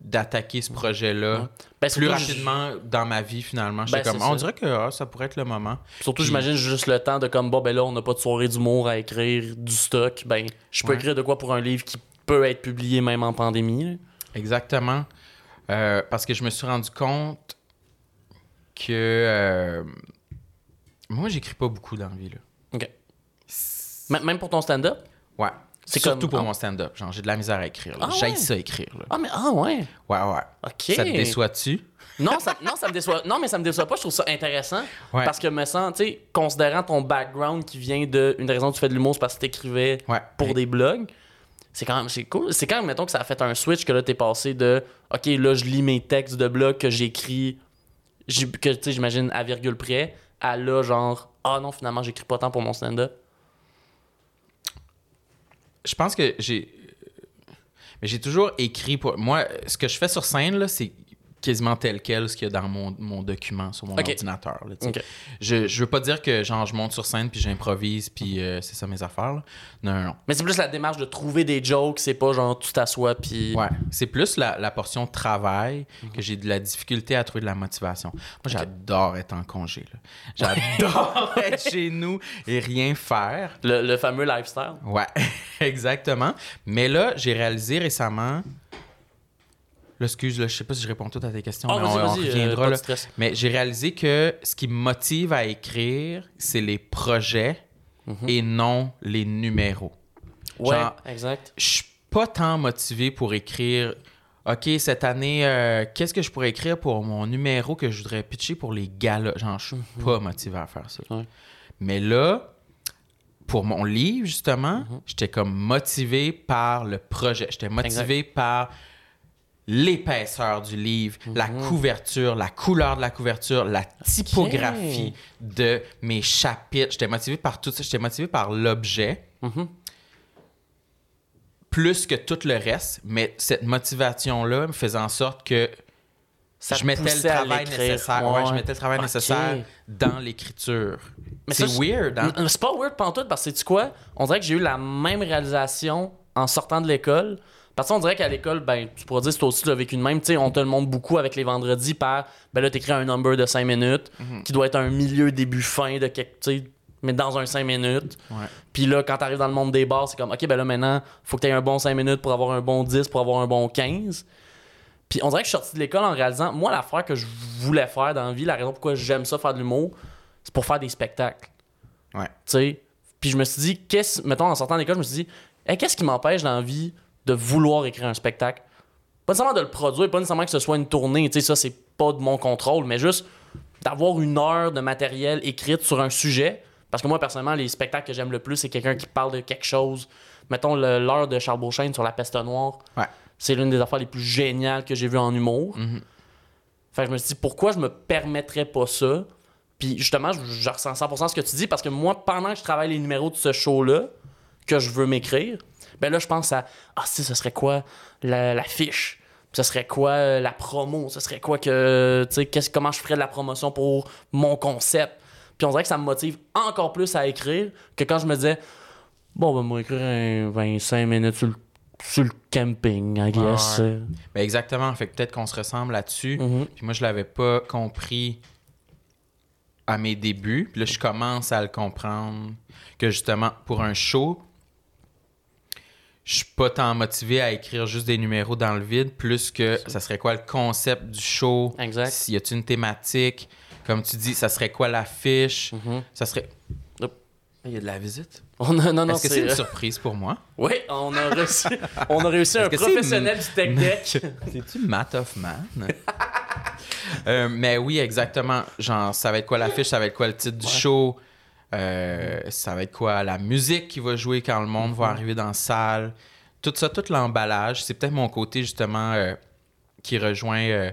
d'attaquer ce projet-là Ouais. Ben, plus rapidement dans ma vie finalement. Ben, comme, on ça. dirait que ah, ça pourrait être le moment. Surtout, Puis- j'imagine juste le temps de comme, bon, ben là, on n'a pas de soirée d'humour à écrire, du stock. Ben, je peux Ouais. écrire de quoi pour un livre qui peut être publié même en pandémie. là. Exactement. Euh, parce que je me suis rendu compte que euh, moi, j'écris pas beaucoup dans la vie. Là. OK. Même pour ton stand-up? Ouais. C'est Surtout comme- pour ah. mon stand-up. Genre, j'ai de la misère à écrire. Ah J'haïs ouais? ça écrire. Là. Ah, mais ah, ouais. Ouais, ouais. OK. Ça te déçoit-tu? Non, ça, non, ça me déçoit. Non, mais ça me déçoit pas. Je trouve ça intéressant. Ouais. Parce que me sens, tu sais, considérant ton background qui vient de. Une des raisons que tu fais de l'humour, c'est parce que t'écrivais Ouais. pour des blogs. C'est quand même c'est cool. C'est quand même, mettons, que ça a fait un switch que là, t'es passé de OK, là, je lis mes textes de blog que j'écris, que tu sais, j'imagine à virgule près, à là, genre, ah non, finalement, j'écris pas tant pour mon stand-up. Je pense que j'ai. Mais j'ai toujours écrit pour. Moi, ce que je fais sur scène, là, c'est quasiment tel quel ce qu'il y a dans mon, mon document sur mon ordinateur. là, je, je veux pas dire que genre je monte sur scène puis j'improvise puis euh, c'est ça mes affaires. là. Non, non, non. Mais c'est plus la démarche de trouver des jokes, c'est pas genre tu t'assois puis. Ouais, c'est plus la, la portion travail que j'ai de la difficulté à trouver de la motivation. Moi, j'adore être en congé. J'adore [LAUGHS] être chez nous et rien faire. Le, le fameux lifestyle. Ouais, [LAUGHS] exactement. Mais là, j'ai réalisé récemment. Là, excuse, là, je sais pas si je réponds tout à tes questions, Oh, mais on, on euh, reviendra. là. Mais j'ai réalisé que ce qui me motive à écrire, c'est les projets Mhm. et non les numéros. Ouais, Genre- exact. Je suis pas tant motivé pour écrire. OK, cette année, euh, qu'est-ce que je pourrais écrire pour mon numéro que je voudrais pitcher pour les galas? Genre, je suis pas motivé à faire ça. Ouais. Mais là, pour mon livre, justement, Mhm. j'étais comme motivé par le projet. J'étais motivé par l'épaisseur du livre, la Mhm. couverture, la couleur de la couverture, la typographie de mes chapitres. J'étais motivé par tout ça. J'étais motivé par l'objet Mhm. plus que tout le reste, mais cette motivation-là me faisait en sorte que Ça je mettais le travail nécessaire. Ouais, je mettais le travail nécessaire dans l'écriture. Mais C'est weird, hein? C'est pas weird pantoute parce que sais-tu quoi? On dirait que j'ai eu la même réalisation en sortant de l'école. Parce qu'on dirait qu'à l'école, ben, tu pourrais dire que c'est aussi tu l'as vécu de même. Tu sais, on te le montre beaucoup avec les vendredis par, ben là, t'écris un number de 5 minutes Mhm. qui doit être un milieu, début, fin de quelque, mais dans un 5 minutes. Ouais. Puis là, quand t'arrives dans le monde des bars, c'est comme, OK, ben là, maintenant, faut que t'aies un bon 5 minutes pour avoir un bon 10, pour avoir un bon 15. Puis on dirait que je suis sorti de l'école en réalisant, moi, l'affaire que je voulais faire dans la vie, la raison pourquoi j'aime ça faire de l'humour, c'est pour faire des spectacles. Ouais. Tu sais? Puis je me suis dit, qu'est-ce, mettons, en sortant d'école, je me suis dit, Hey, qu'est-ce qui m'empêche dans la vie de vouloir écrire un spectacle? Pas nécessairement de le produire, pas nécessairement que ce soit une tournée, tu sais, ça, c'est pas de mon contrôle, mais juste d'avoir une heure de matériel écrite sur un sujet. Parce que moi, personnellement, les spectacles que j'aime le plus, c'est quelqu'un qui parle de quelque chose. Mettons l'heure de Charles Beauchesne sur la peste noire. Ouais. C'est l'une des affaires les plus géniales que j'ai vues en humour. Mhm. Fait que je me suis dit, pourquoi je me permettrais pas ça? Puis justement, je, je ressens 100% ce que tu dis parce que moi, pendant que je travaille les numéros de ce show-là, que je veux m'écrire, ben là, je pense à, ah, si, ce serait quoi la, la fiche? Ce serait quoi euh, la promo? Ce serait quoi que, tu sais, comment je ferais de la promotion pour mon concept? Puis on dirait que ça me motive encore plus à écrire que quand je me disais, bon, ben, moi, écrire un 25 minutes sur le, sur le camping, I guess. Ouais. Ben exactement. Fait que peut-être qu'on se ressemble là-dessus. Mhm. Puis moi, je l'avais pas compris à mes débuts. Puis là, je commence à le comprendre que justement, pour un show, je suis pas tant motivé à écrire juste des numéros dans le vide, plus que ça serait quoi le concept du show? Exact. S'il y a une thématique, comme tu dis, ça serait quoi l'affiche, Mhm. ça serait. Il y a de la visite? On a- non, non, Est-ce que c'est c'est. une surprise pour moi? Oui, on a réussi, on a réussi un c'est professionnel du tech deck. [LAUGHS] C'est-tu Matt Hoffman? Euh, mais oui, exactement. Genre, ça va être quoi l'affiche, ça va être quoi le titre du show, euh, ça va être quoi? La musique qui va jouer quand le monde va arriver dans la salle. Tout ça, tout l'emballage. C'est peut-être mon côté, justement, euh, qui rejoint euh,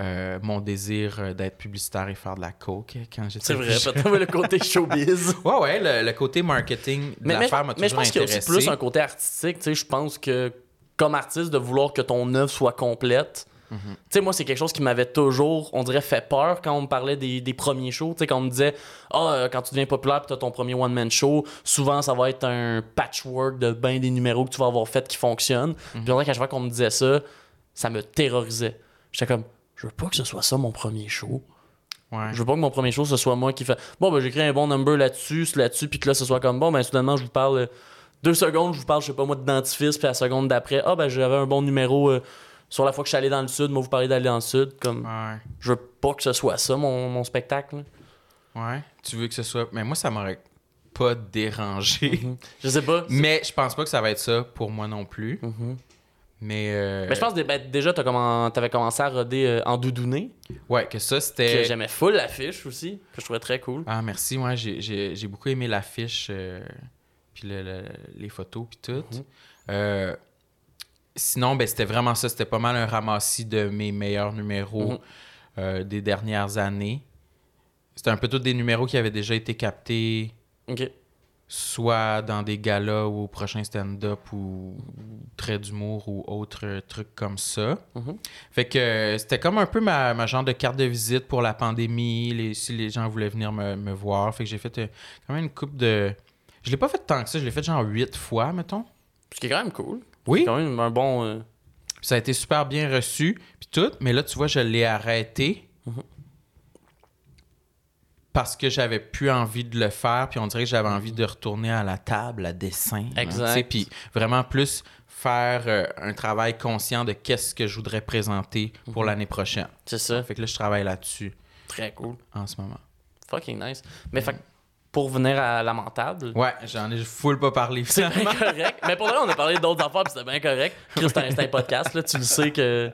euh, mon désir d'être publicitaire et faire de la coke quand j'étais C'est vrai, peut-être le côté [LAUGHS] showbiz. Ouais, ouais, le, le côté marketing de l'affaire m'a mais je toujours pense qu'il y a aussi plus un côté artistique. Tu sais, je pense que comme artiste, de vouloir que ton œuvre soit complète. Tu sais, moi, c'est quelque chose qui m'avait toujours, on dirait, fait peur quand on me parlait des, des premiers shows. Tu sais, quand on me disait, ah, euh, quand tu deviens populaire tu as ton premier one-man show, souvent, ça va être un patchwork de ben des numéros que tu vas avoir fait qui fonctionnent. Puis on dirait qu'à chaque fois qu'on me disait ça, ça me terrorisait. J'étais comme, je veux pas que ce soit ça mon premier show. Ouais. Je veux pas que mon premier show, ce soit moi qui fait Bon, ben, j'écris un bon number là-dessus, là-dessus, puis que là, ce soit comme bon, ben, soudainement, je vous parle euh, deux secondes, je vous parle, je sais pas moi, de dentifrice, puis la seconde d'après, ah, ben, j'avais un bon numéro euh, sur la fois que je suis allé dans le sud, moi, vous parlez d'aller dans le sud. Comme, Ouais. je veux pas que ce soit ça, mon, mon spectacle. Ouais. Tu veux que ce soit. Mais moi, ça m'aurait pas dérangé. [LAUGHS] Je sais pas. Mais je pense pas que ça va être ça pour moi non plus. Mhm. Mais. euh, Mais je pense que ben, déjà, comment... t'avais commencé à roder euh, en doudouné, Ouais, que ça, c'était. j'aimais full l'affiche aussi, que je trouvais très cool. Ah, merci. Ouais, j'ai- beaucoup aimé l'affiche, euh, puis le- le- les photos, puis tout. Mhm. Euh, sinon, ben, c'était vraiment ça. C'était pas mal un ramassis de mes meilleurs numéros Mhm. euh, des dernières années. C'était un peu tous des numéros qui avaient déjà été captés Ok. soit dans des galas ou au prochain stand-up ou trait d'humour ou autre truc comme ça. Mhm. Fait que euh, c'était comme un peu ma, ma genre de carte de visite pour la pandémie, les, si les gens voulaient venir me, me voir. Fait que j'ai fait euh, quand même une coupe de... Je l'ai pas fait tant que ça, je l'ai fait genre huit fois, mettons. Ce qui est quand même cool. Oui. C'est quand même un bon. euh, Ça a été super bien reçu, puis tout. Mais là, tu vois, je l'ai arrêté Mhm. parce que j'avais plus envie de le faire, puis on dirait que j'avais envie de retourner à la table à dessin. hein, Exact. Puis vraiment plus faire euh, un travail conscient de qu'est-ce que je voudrais présenter pour Mhm. l'année prochaine. C'est ça. Fait que là, je travaille là-dessus Très cool. en ce moment. Fucking nice. Mais fait que pour venir à lamentable. Ouais, j'en ai full pas parlé. C'est bien correct. Mais pour vrai, on a parlé d'autres affaires, puis c'était bien correct. Chris, c'est un, podcast, là. Tu le sais que.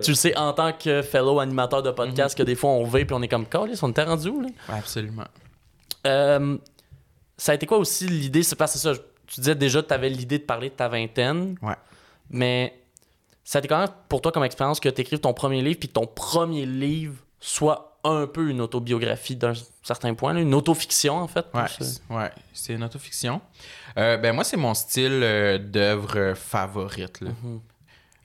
Tu le sais en tant que fellow animateur de podcast que des fois on veut puis on est comme Callis, on était rendu où là? Ouais, absolument. Euh, ça a été quoi aussi l'idée? C'est parce que ça, tu disais déjà que tu avais l'idée de parler de ta vingtaine. Ouais. Mais ça a été quand même pour toi comme expérience que tu écrives ton premier livre puis que ton premier livre soit un peu une autobiographie d'un certain point, là, une autofiction en fait. Ouais, c'est- ouais, une autofiction. Euh, ben moi, c'est mon style euh, d'œuvre favorite. là. Mhm.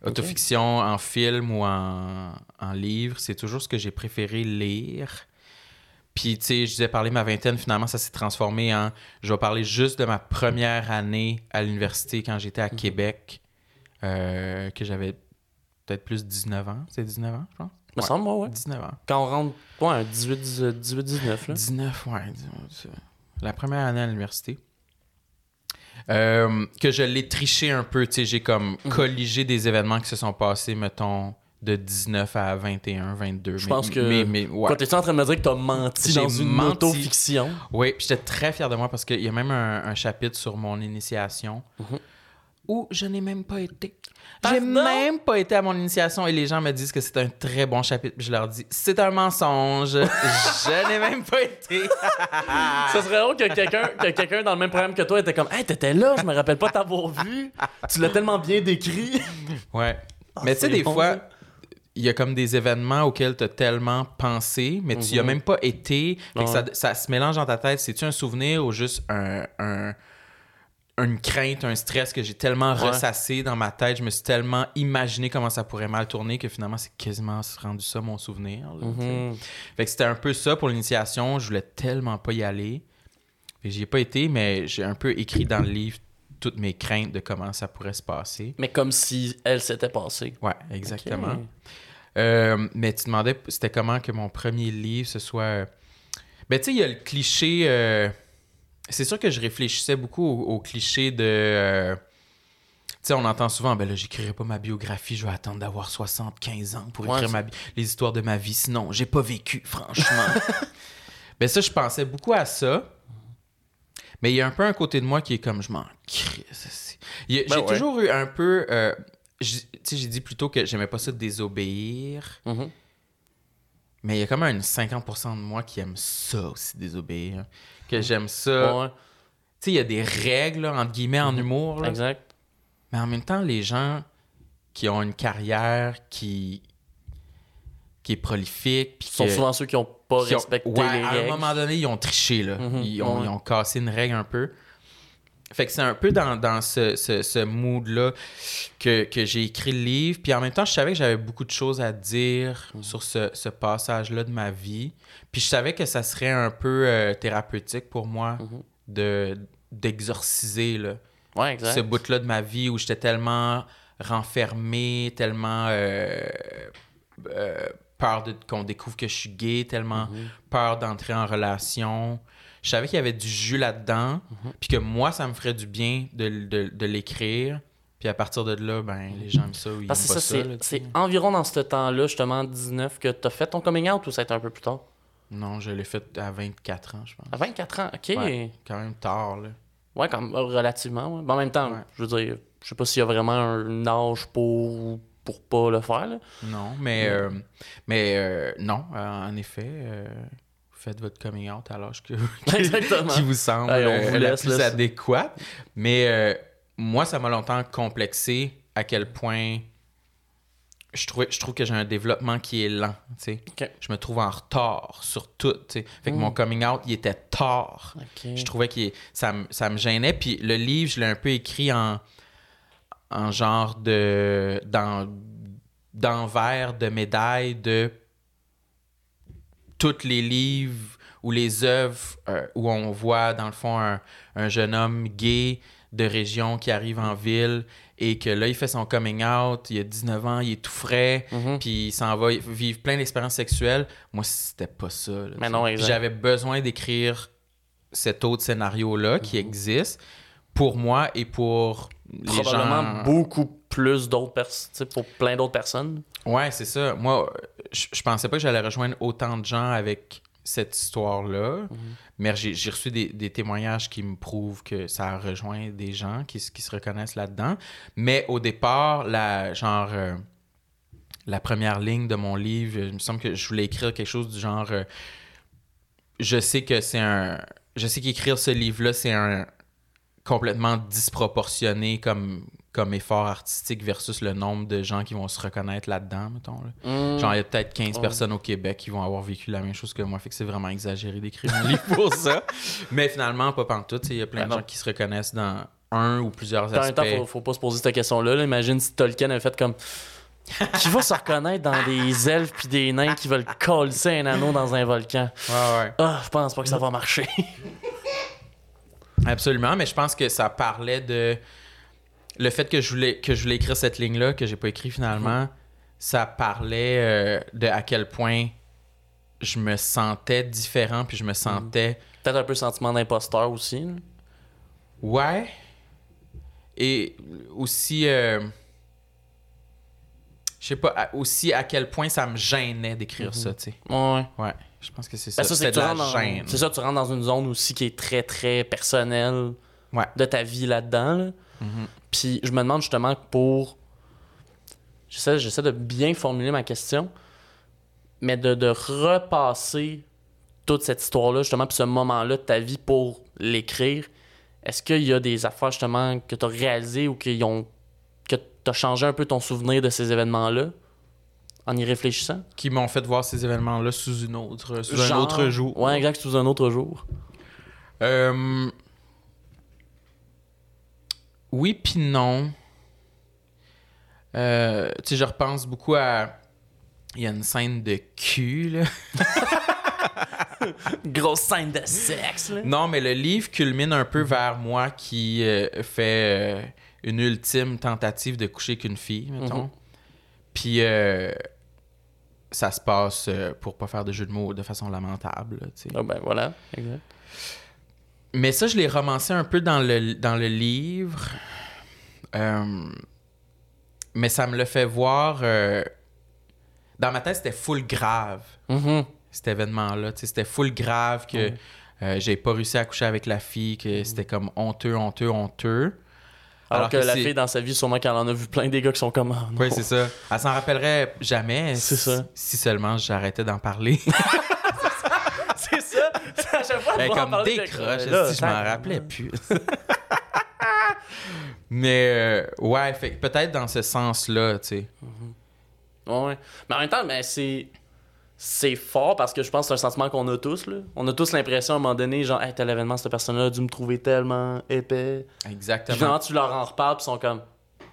Autofiction en film ou en, en livre, c'est toujours ce que j'ai préféré lire. Puis, tu sais, je disais parler de ma vingtaine, finalement, ça s'est transformé en. Je vais parler juste de ma première année à l'université quand j'étais à Québec, euh, que j'avais peut-être plus 19 ans. C'est 19 ans, je pense? Me semble, moi, ouais. 19 ans. Quand on rentre, ouais, un 18-19, là. 19, ouais. La première année à l'université. Euh, que je l'ai triché un peu, tu sais, j'ai comme Mhm. colligé des événements qui se sont passés, mettons, de 19 à 21, 22. Je pense que- Mais, mais, ouais. Quoi, t'es-tu en train de me dire que t'as menti dans une menti. autofiction? Oui, puis j'étais très fier de moi parce qu'il y a même un, un chapitre sur mon initiation Mhm. Où je n'ai même pas été. Ah, J'ai même pas été à mon initiation et les gens me disent que c'est un très bon chapitre. Je leur dis, c'est un mensonge. [LAUGHS] je n'ai même pas été. [LAUGHS] Ça serait drôle que quelqu'un que quelqu'un dans le même programme que toi était comme Hey, t'étais là, je me rappelle pas t'avoir vu. Tu l'as tellement bien décrit. [LAUGHS] Ouais. mais tu sais, des bon, fois, il y a comme des événements auxquels tu as tellement pensé, mais tu y as Mhm. même pas été. Fait que ça, ça se mélange dans ta tête. C'est-tu un souvenir ou juste un, un- une crainte, un stress que j'ai tellement Ouais. ressassé dans ma tête? Je me suis tellement imaginé comment ça pourrait mal tourner que finalement, c'est quasiment rendu ça mon souvenir. là. Mhm. Fait que c'était un peu ça pour l'initiation. Je voulais tellement pas y aller. J'y ai pas été, mais j'ai un peu écrit dans le livre toutes mes craintes de comment ça pourrait se passer. Mais comme si elle s'était passée. Ouais, exactement. Euh, mais tu demandais, c'était comment que mon premier livre, ce soit... euh, Ben, tu sais, il y a le cliché... euh, C'est sûr que je réfléchissais beaucoup au, au cliché de... euh, Tu sais, on entend souvent, ben là, j'écrirai pas ma biographie, je vais attendre d'avoir 75 ans pour écrire ma les histoires de ma vie. Sinon, j'ai pas vécu, franchement. [LAUGHS] ben ça, je pensais beaucoup à ça. Mais il y a un peu un côté de moi qui est comme, je m'en crisse. Ben J'ai ouais. toujours eu un peu... euh, tu sais, j'ai dit plutôt que j'aimais pas ça de désobéir. Mhm. Mais il y a comme un 50% de moi qui aime ça aussi, désobéir. Que j'aime ça. Ouais, Tu sais, il y a des règles, là, entre guillemets, en Mhm. humour. là. exact. Mais en même temps, les gens qui ont une carrière qui, qui est prolifique. Puis Ce sont que- souvent ceux qui ont pas qui ont- respecté ouais, les à règles. un moment donné, ils ont triché. Là. Mhm, ils, ont, ouais. ils ont cassé une règle un peu. Fait que c'est un peu dans, dans ce, ce, ce mood-là que, que j'ai écrit le livre. Puis en même temps, je savais que j'avais beaucoup de choses à dire Mhm. sur ce, ce passage-là de ma vie. Puis je savais que ça serait un peu euh, thérapeutique pour moi Mhm. de d'exorciser là, Ouais, exact. ce bout-là de ma vie où j'étais tellement renfermé, tellement euh, euh, peur de, qu'on découvre que je suis gay, tellement Mhm. peur d'entrer en relation. Je savais qu'il y avait du jus là-dedans, Mhm. puis que moi, ça me ferait du bien de, de- de l'écrire. Puis à partir de là, ben, les gens aiment ça ou ils Parce que ça, c'est, tu environ dans ce temps-là, justement, 19, que t'as fait ton coming out ou ça a été un peu plus tard? Non, je l'ai fait à 24 ans, je pense. À 24 ans, ok. Ouais. Ouais, Quand même tard, là. quand même, relativement. ouais. Mais en même temps, Ouais. je veux dire, je sais pas s'il y a vraiment un âge pour ou pour pas le faire. Là. Non, mais, euh, mais euh, non, euh, en effet, euh, faites votre coming out à l'âge que, [LAUGHS] qui vous semble Allez, on euh, vous la laisse, plus là. adéquate. Mais euh, moi, ça m'a longtemps complexé à quel point je, trouvais, je trouve que j'ai un développement qui est lent. tu sais. Ok. Je me trouve en retard sur tout. tu sais. Fait que Mm. mon coming out, il était tard. Je trouvais que ça, me- ça me gênait. Puis le livre, je l'ai un peu écrit en, en genre de. dans d'envers de médaille de tous les livres ou les œuvres euh, où on voit, dans le fond, un, un jeune homme gay de région qui arrive en ville et que là, il fait son coming out, il a 19 ans, il est tout frais, Mhm. puis il s'en va vivre plein d'expériences sexuelles. Moi, c'était pas ça. là, Mais non. J'avais besoin d'écrire cet autre scénario-là qui Mhm. existe pour moi et pour les Probablement gens. beaucoup plus d'autres personnes, pour plein d'autres personnes. Ouais, c'est ça. Moi, je, pensais pas que j'allais rejoindre autant de gens avec cette histoire-là, Mhm. mais j'ai reçu des, des témoignages qui me prouvent que ça a rejoint des gens qui, se- qui se reconnaissent là-dedans. Mais au départ, la, genre, euh, la première ligne de mon livre, il me semble que je voulais écrire quelque chose du genre euh, je sais que c'est un. Je sais qu'écrire ce livre-là, c'est un complètement disproportionné comme, comme effort artistique versus le nombre de gens qui vont se reconnaître là-dedans, mettons. là. Mm. Genre, il y a peut-être 15 Ouais. personnes au Québec qui vont avoir vécu la même chose que moi. Fait que c'est vraiment exagéré d'écrire un livre pour ça. [LAUGHS] Mais finalement, pas pantoute. Il y a plein Ben de non. gens qui se reconnaissent dans un ou plusieurs En même aspects. temps, faut, faut pas se poser cette question-là. là. Imagine si Tolkien avait fait comme. qui va se reconnaître dans des elfes puis des nains qui veulent coller un anneau dans un volcan? Ouais, ouais. Ah, je pense pas que ça va marcher. [LAUGHS] Absolument, mais je pense que ça parlait de le fait que je voulais que je voulais écrire cette ligne là que j'ai pas écrit finalement, ça parlait euh, de à quel point je me sentais différent puis je me sentais Peut-être un peu sentiment d'imposteur aussi. là. ouais et aussi euh, je sais pas aussi à quel point ça me gênait d'écrire ça, tu sais. Ouais. Ouais, je pense que c'est Ben, ça. c'est c'est que de tu la rentres dans- gêne. C'est ça, tu rentres dans une zone aussi qui est très, très personnelle Ouais. de ta vie là-dedans. là. Mhm. Puis je me demande justement pour. J'essaie, j'essaie de bien formuler ma question, mais de, de repasser toute cette histoire-là, justement, puis ce moment-là de ta vie pour l'écrire. Est-ce qu'il y a des affaires justement que tu as réalisées ou qui ont, que tu as changé un peu ton souvenir de ces événements-là? En y réfléchissant? Qui m'ont fait voir ces événements-là sous une autre, sous un autre jour. Ouais, exact, sous un autre jour. Euh, Oui, puis non. Euh, tu sais, je repense beaucoup à. Il y a une scène de cul, là. [LAUGHS] Grosse scène de sexe, là. Non, mais le livre culmine un peu vers moi qui euh, fait euh, une ultime tentative de coucher qu'une fille, mettons. Mhm. Puis euh, ça se passe, euh, pour pas faire de jeu de mots, de façon lamentable. Ah ben voilà, exact. Mais ça, je l'ai romancé un peu dans le, dans le livre. Euh, mais ça me le fait voir. euh, dans ma tête, c'était full grave, Mhm. cet événement-là. C'était full grave que Ouais. euh, j'ai pas réussi à coucher avec la fille, que c'était comme honteux, honteux, honteux. Alors, que, la fille dans sa vie, sûrement qu'elle en a vu plein des gars qui sont comme. Ah, non. Oui, c'est ça. Elle s'en rappellerait jamais. C'est si- ça. Si seulement j'arrêtais d'en parler. [LAUGHS] c'est ça. C'est à chaque fois Elle est qu'on en comme décroche, si je m'en rappelais plus. [LAUGHS] Mais euh, ouais, peut-être dans ce sens-là, tu sais. Ouais, ouais. Mais en même temps, mais c'est. C'est fort parce que je pense que c'est un sentiment qu'on a tous. Là. On a tous l'impression à un moment donné, genre, hey, tel événement, cette personne-là a dû me trouver tellement épais. Puis Exactement. finalement, tu leur en reparles, puis ils sont comme,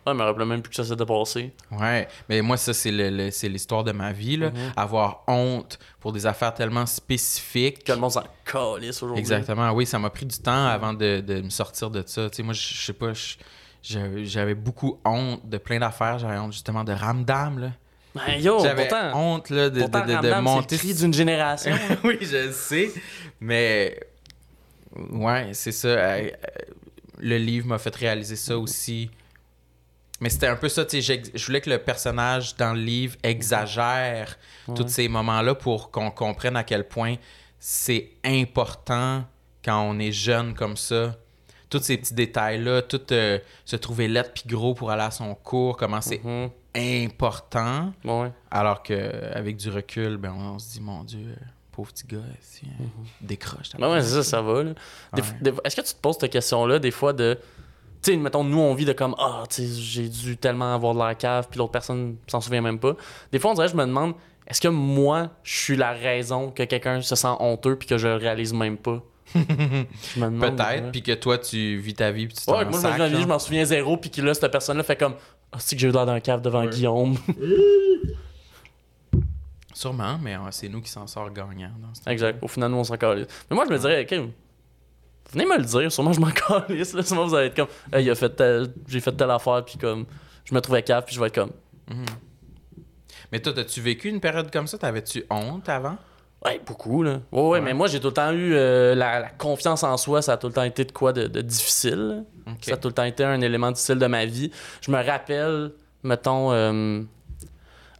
ouais, mais rappelle même plus que ça s'était passé. Ouais, mais moi, ça, c'est le- le- c'est l'histoire de ma vie, là. Mhm. Avoir honte pour des affaires tellement spécifiques. Que le monde s'en calisse aujourd'hui. Exactement, oui, ça m'a pris du temps avant de, de me sortir de ça. Tu sais, moi, je sais pas, j'avais beaucoup honte de plein d'affaires. J'avais honte justement de Ramdam, là. Ben, yo, J'avais pourtant, honte, là, de, pourtant de, de- de Ramdam, monter... c'est le cri d'une génération. [LAUGHS] oui, je le sais, mais... Ouais, c'est ça. euh, euh, Le livre m'a fait réaliser ça aussi. Mais c'était un peu ça, tu sais, j'ex- je voulais que le personnage dans le livre exagère tous ces moments-là pour qu'on comprenne à quel point c'est important quand on est jeune comme ça. Tous ces petits détails-là, tout euh, se trouver lettre puis gros pour aller à son cours, comment c'est Mhm. important. Ouais. Alors qu'avec du recul, ben, on, se dit, mon Dieu, pauvre petit gars, si, euh, décroche. Ben ouais, ça, ça va. Ouais. Est-ce que tu te poses cette question-là des fois de. Tu Tu sais, mettons, nous, on vit de comme, ah, tu sais, j'ai dû tellement avoir de la cave, puis l'autre personne s'en souvient même pas. Des fois, on dirait, je me demande, est-ce que moi, je suis la raison que quelqu'un se sent honteux, puis que je le réalise même pas? Peut-être, puis que toi, tu vis ta vie, puis tu t'en Ouais, moi, je je m'en souviens zéro, puis que là, cette personne-là fait comme, ah, c'est que j'ai eu l'air d'un cave devant Ouais. Guillaume. [LAUGHS] Sûrement, mais euh, c'est nous qui s'en sort gagnant. dans exact. Au final, nous, on s'en calisse. Mais moi, je me dirais, ok, venez me le dire, sûrement, je m'en [LAUGHS] calisse. Là. Sûrement, vous allez être comme, hey, il a fait tel- j'ai fait telle affaire, puis comme, je me trouvais cave, puis je vais être comme, Mais toi, as-tu vécu une période comme ça? T'avais-tu honte avant? Ouais, beaucoup, là. Ouais, ouais, Ouais. mais moi, j'ai tout le temps eu euh, la, la confiance en soi, ça a tout le temps été de quoi de, de difficile. Ça a tout le temps été un élément difficile de ma vie. Je me rappelle, mettons. euh,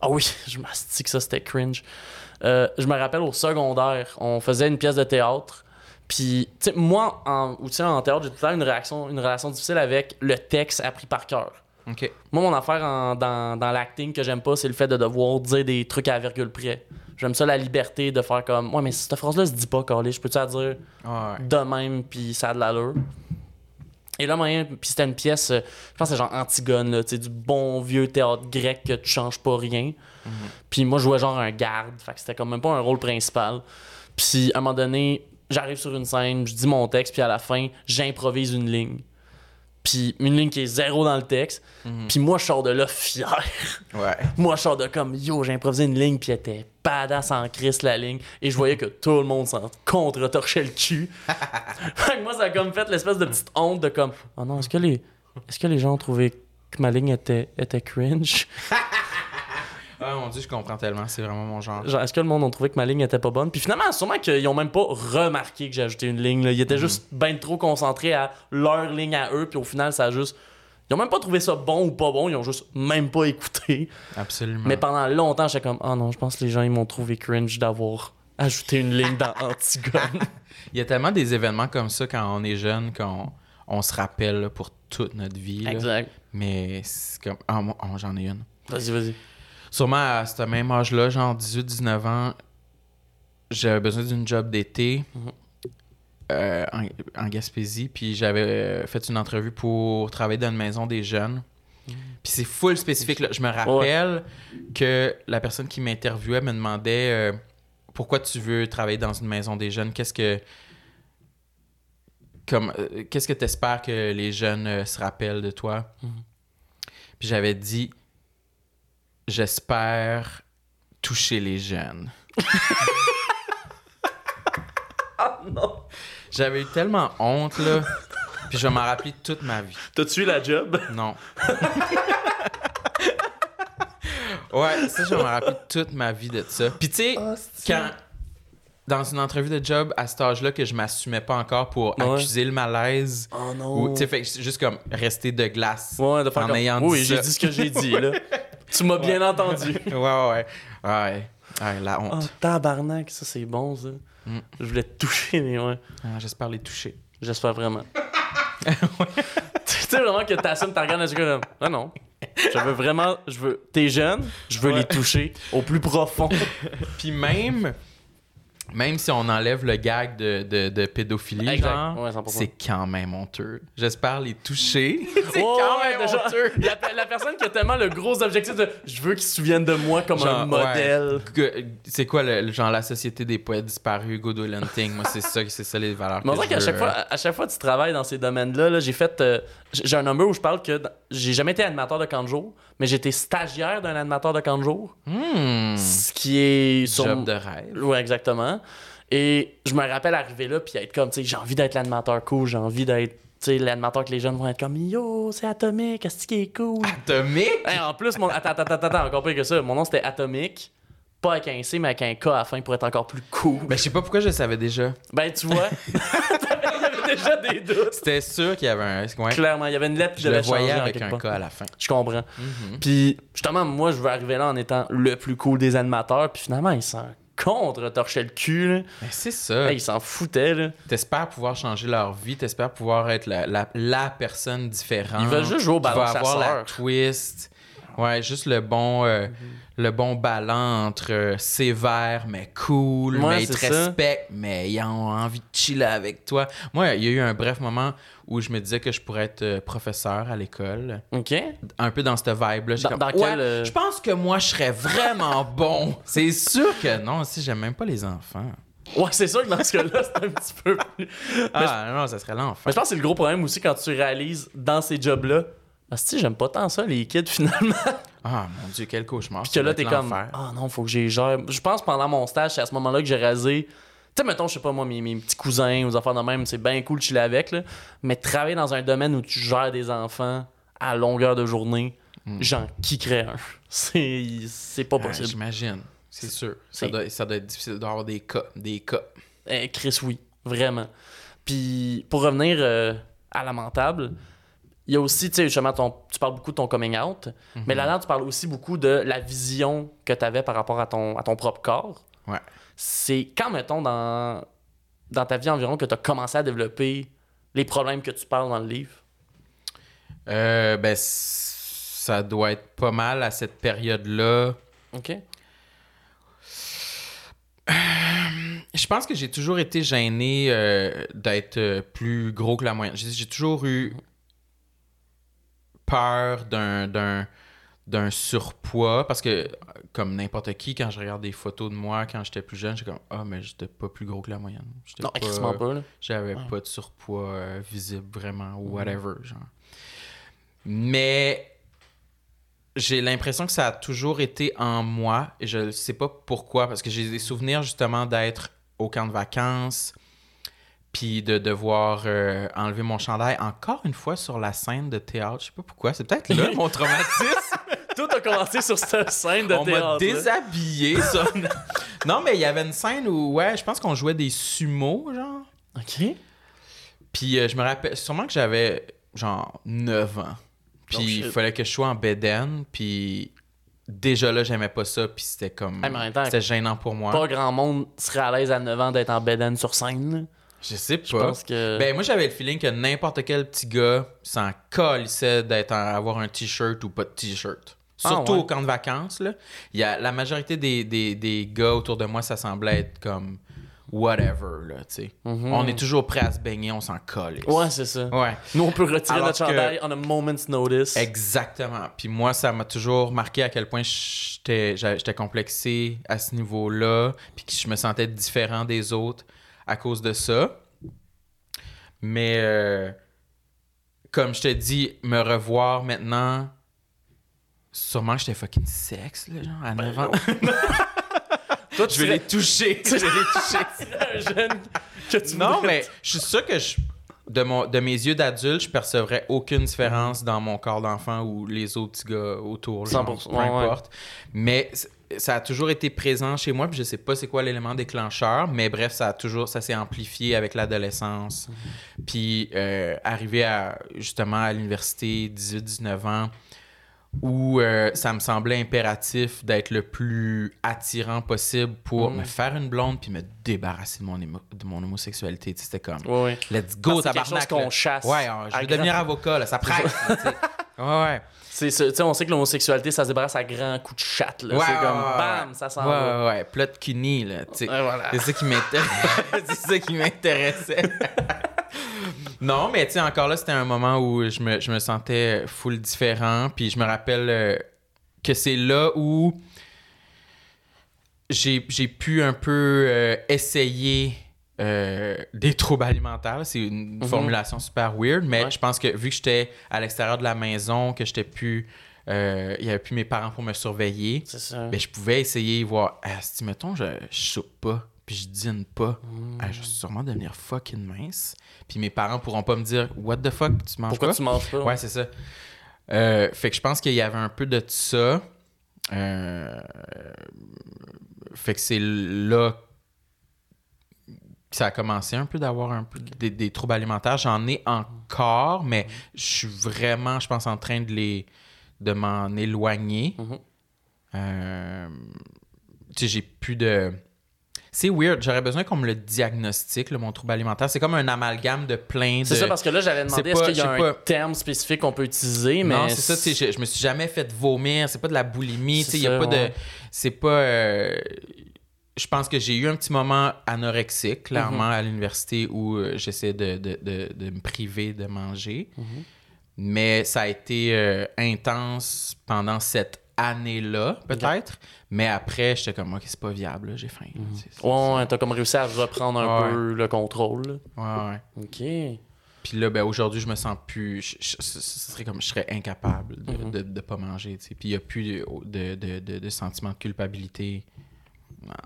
Ah oui, [LAUGHS] je m'astis que ça, c'était cringe. Euh, je me rappelle au secondaire, on faisait une pièce de théâtre. Puis, tu sais, moi, en, théâtre, j'ai tout le temps une, réaction, une relation difficile avec le texte appris par cœur. OK. Moi, mon affaire en- dans, dans l'acting que j'aime pas, c'est le fait de devoir dire des trucs à virgule près. J'aime ça la liberté de faire comme Ouais, mais cette phrase-là se dit pas, Carly. Je peux-tu la dire ouais. de même, puis ça a de l'allure? Et là, moyen, puis c'était une pièce, euh, je pense que c'est genre Antigone, là, tu sais, du bon vieux théâtre grec que tu changes pas rien. Puis moi, je jouais genre un garde, fait que c'était comme même pas un rôle principal. Puis à un moment donné, j'arrive sur une scène, je dis mon texte, puis à la fin, j'improvise une ligne. Puis une ligne qui est zéro dans le texte. Puis moi, je sors de là fier. [LAUGHS] Ouais. [LAUGHS] Moi, je sors de comme yo, j'ai improvisé une ligne, puis elle était badass en crise la ligne. Et je voyais que [LAUGHS] tout le monde s'en contre-torchait le cul. fait que moi, ça a comme fait l'espèce de petite honte de comme oh non, est-ce que les, est-ce que les gens ont trouvé que ma ligne était, était cringe? Ah mon dieu, je comprends tellement. C'est vraiment mon genre. Genre, est-ce que le monde a trouvé que ma ligne était pas bonne? Puis finalement, sûrement qu'ils ont même pas remarqué que j'ai ajouté une ligne. là. Ils étaient juste ben trop concentrés à leur ligne à eux, puis au final, ça a juste. Ils ont même pas trouvé ça bon ou pas bon, ils ont juste même pas écouté. Absolument. Mais pendant longtemps, j'étais comme, oh non, je pense que les gens, ils m'ont trouvé cringe d'avoir ajouté une ligne dans [LAUGHS] Antigone. Il y a tellement des événements comme ça quand on est jeune qu'on on se rappelle là, pour toute notre vie. là. exact. Mais c'est comme. Oh, j'en ai une. Vas-y, vas-y. Sûrement à ce même âge-là, genre 18-19 ans, j'avais besoin d'une job d'été euh, en, en Gaspésie. Puis j'avais euh, fait une entrevue pour travailler dans une maison des jeunes. Puis c'est full spécifique. là. Je me rappelle que la personne qui m'interviewait me demandait euh, pourquoi tu veux travailler dans une maison des jeunes? Qu'est-ce que. Comme, euh, qu'est-ce que tu espères que les jeunes se rappellent de toi? Mhm. Puis j'avais dit J'espère toucher les jeunes. [LAUGHS] Ah non! J'avais eu tellement honte, là. Puis je vais m'en rappeler toute ma vie. T'as-tu eu la job? Non. ouais, ça, je vais m'en rappeler toute ma vie de ça. Puis tu sais, quand. Dans une entrevue de job, à cet âge-là, que je m'assumais pas encore pour Ouais. accuser le malaise. Oh non! Ou, fait juste comme rester de glace. ouais, de faire en comme, ayant oui, dit j'ai dit ce que j'ai dit, là. [LAUGHS] tu m'as bien entendu. [LAUGHS] Ouais, ouais, ouais. Ouais, ouais la Oh, honte. tabarnak, ça, c'est bon, ça. Mm. Je voulais te toucher, mais ouais. Ah, J'espère les toucher. J'espère vraiment. [LAUGHS] tu sais vraiment que t'assumes, t'as regardé dans comme Ah non. Je veux vraiment. Je veux. T'es jeune, je veux les toucher au plus profond. Puis même, même si on enlève le gag de, de, de pédophilie, genre, Ouais, 100%. c'est quand même honteux. J'espère les toucher. [LAUGHS] c'est quand même déjà, honteux. La, la personne qui a tellement le gros objectif de je veux qu'ils se souviennent de moi comme un modèle. ouais. Que- C'est quoi, le, genre, la société des poètes disparus, Godot Hunting? Moi, c'est ça, c'est ça les valeurs Mais on dirait qu'à chaque fois, euh. à chaque fois que tu travailles dans ces domaines-là, là, j'ai fait. euh, j'ai j'ai un number où je parle que dans- j'ai jamais été animateur de camp de jour, mais été stagiaire d'un animateur de camp de jour. Hmm, Ce qui est sur- job de rêve. Ouais, exactement. Et je me rappelle arriver là puis être comme, tu sais, j'ai envie d'être l'animateur cool, j'ai envie d'être, tu sais, l'animateur que les jeunes vont être comme, yo, c'est Atomique, qu'est-ce qui est cool? Atomique? Hey, en plus, mon... attends, attends, attends, attends, encore pire que ça. Mon nom c'était Atomique, pas avec un C, mais avec un K à la fin pour être encore plus cool. Ben, je sais pas pourquoi je le savais déjà. Ben, tu vois, [LAUGHS] [LAUGHS] avait déjà des doutes. C'était sûr qu'il y avait un. Ouais. Clairement, il y avait une lettre qui Je le voyais avec un cas à la fin. Je comprends. Mhm. Puis, justement, moi, je veux arriver là en étant le plus cool des animateurs. Puis finalement, ils s'en contre torchaient le cul. Ben, c'est ça. Ils s'en foutaient. Là. T'espères pouvoir changer leur vie, t'espères pouvoir être la, la, la personne différente. Ils veulent juste jouer au qui ballon va avoir la twist. Ouais, juste le bon, euh, Mhm. le bon ballon entre euh, sévère mais cool, Ouais, mais ils te respectent, mais ils ont envie de chiller avec toi. Moi, il y a eu un bref moment où je me disais que je pourrais être euh, professeur à l'école. OK. Un peu dans cette vibe-là. Dans- comme, dans ouais, quel, euh, je pense que moi, je serais vraiment [LAUGHS] bon. C'est sûr que non, si j'aime même pas les enfants. Ouais, c'est sûr que dans ce cas-là, c'est un petit peu plus. Ah non, ça serait l'enfer. Je pense que c'est le gros problème aussi quand tu réalises dans ces jobs-là. Ah, si, j'aime pas tant ça, les kids, [LAUGHS] finalement. Ah mon dieu, quel cauchemar. Puis que là, t'es comme. Ah non, faut que j'ai gère. Je pense que pendant mon stage, c'est à ce moment-là que j'ai rasé. Tu sais, mettons, je sais pas moi, mes, mes petits cousins ou des affaires de même, c'est bien cool de chiller avec, là. Mais travailler dans un domaine où tu gères des enfants à longueur de journée, j'en kickerais un. [LAUGHS] C'est c'est pas Ah, possible. J'imagine. C'est sûr. Ça doit, ça doit être difficile d'avoir des cas. Des cas. Eh, Chris, oui, vraiment. Puis pour revenir euh, à lamentable, il y a aussi, tu sais, justement, ton, tu parles beaucoup de ton coming out, mais là-dedans, tu parles aussi beaucoup de la vision que tu avais par rapport à ton, à ton propre corps. Ouais. C'est quand, mettons, dans, dans ta vie environ, que tu as commencé à développer les problèmes que tu parles dans le livre? Euh, ben, ça doit être pas mal à cette période-là. OK? Je pense que j'ai toujours été gêné euh, d'être euh, plus gros que la moyenne. J'ai toujours eu peur d'un surpoids parce que comme n'importe qui quand je regarde des photos de moi quand j'étais plus jeune, j'étais comme ah mais j'étais pas plus gros que la moyenne. Non, pas- pas. J'avais Ouais. pas de surpoids euh, visible vraiment ou whatever genre. Mais j'ai l'impression que ça a toujours été en moi et je ne sais pas pourquoi parce que j'ai des souvenirs justement d'être au camp de vacances puis de devoir euh, enlever mon chandail encore une fois sur la scène de théâtre. Je sais pas pourquoi, c'est peut-être là [LAUGHS] mon traumatisme. [LAUGHS] Tout a commencé sur cette scène de On m'a théâtre. déshabillé ça. [LAUGHS] non mais il y avait une scène où ouais, je pense qu'on jouait des sumo genre. OK? Puis euh, je me rappelle sûrement que j'avais genre 9 ans. Puis il fallait que je sois en bedaine. Puis déjà là, j'aimais pas ça. Puis c'était comme. Hey, C'était gênant pour moi. Pas grand monde serait à l'aise à 9 ans d'être en bedaine sur scène. Je sais Je pas. pense que. Ben moi j'avais le feeling que n'importe quel petit gars s'en calissait d'être avoir un t-shirt ou pas de t-shirt. Ah, Surtout ouais. au camp de vacances là. Y a la majorité des, des, des gars autour de moi ça semblait être comme whatever là, tu sais. Mhm. On est toujours prêt à se baigner, on s'en calisse. Ouais, c'est ça. Ouais. Nous, on peut retirer Alors notre que- chandail on a moment's notice. Exactement. Puis moi, ça m'a toujours marqué à quel point j'étais complexé à ce niveau-là, puis que je me sentais différent des autres à cause de ça. Mais euh, comme je te dis, me revoir maintenant, sûrement j'étais fucking sexe, là, genre, à 9 ans. [LAUGHS] Toi, je vais les toucher. je vais les toucher. un jeune que tu Non, mais je suis sûr que je- de, mon, de mes yeux d'adulte, je percevrais aucune différence dans mon corps d'enfant ou les autres petits gars autour. genre, 100%, peu ouais, importe. Mais ça a toujours été présent chez moi, puis je sais pas c'est quoi l'élément déclencheur, mais bref, ça a toujours, ça s'est amplifié avec l'adolescence. Puis euh, arrivé à, justement, à l'université, 18-19 ans, où euh, ça me semblait impératif d'être le plus attirant possible pour Mm. me faire une blonde puis me débarrasser de mon, de mon homosexualité. C'était comme, ouais. let's go, c'est quelque chose qu'on chasse Ouais, je veux devenir avocat, là, ça presse. [LAUGHS] ouais, ouais. C'est on sait que l'homosexualité, ça se débarrasse à grands coups de chatte. là. Ouais, c'est ouais, comme bam, ouais. ça s'en Ouais, va. ouais, ouais. Plot là, sais. Ouais, voilà. C'est ça qui m'intéressait. [LAUGHS] c'est ça qui m'intéressait. [LAUGHS] non, mais tu sais, encore là, c'était un moment où je me, je me sentais full différent. Puis je me rappelle euh, que c'est là où j'ai j'ai pu un peu euh, essayer euh, des troubles alimentaires. C'est une Mhm. formulation super weird, mais Ouais. je pense que vu que j'étais à l'extérieur de la maison, que j'étais plus. euh, il y avait plus mes parents pour me surveiller ça. ben, je pouvais essayer voir ah, si mettons je, je soupe pas puis je dîne pas Hmm. ah, je vais sûrement devenir fucking mince puis mes parents pourront pas me dire what the fuck tu manges Pourquoi pas? tu manges pas? ouais c'est ça Euh, fait que je pense qu'il y avait un peu de ça Euh, fait que c'est là ça a commencé un peu d'avoir un peu des, des troubles alimentaires j'en ai encore mais je suis vraiment je pense en train de les de m'en éloigner Mhm. euh, tu sais, j'ai plus de. C'est weird. J'aurais besoin qu'on me le diagnostique, là, mon trouble alimentaire. C'est comme un amalgame de plein de. C'est ça, parce que là, j'allais demander C'est est-ce pas- qu'il y a un pas. terme spécifique qu'on peut utiliser, mais. Non, c'est ça, tu sais, je, je me suis jamais fait vomir, c'est pas de la boulimie, tu sais, C'est il y a pas de... C'est pas... euh, Je pense que j'ai eu un petit moment anorexique, clairement, Mhm. à l'université où euh, j'essaie de, de, de, de me priver de manger. Mhm. Mais ça a été euh, intense pendant cette année-là, peut-être. Mais après, j'étais comme, OK, c'est pas viable, j'ai faim. c'est- Ouais, ouais, t'as comme réussi à reprendre un Ouais. peu le contrôle. là. Ouais, ouais. Ok. Puis là, ben, aujourd'hui, je me sens plus. je- je- ce serait comme. Je serais incapable de Mhm. de, de pas manger. Puis il n'y a plus de, de- de sentiment de culpabilité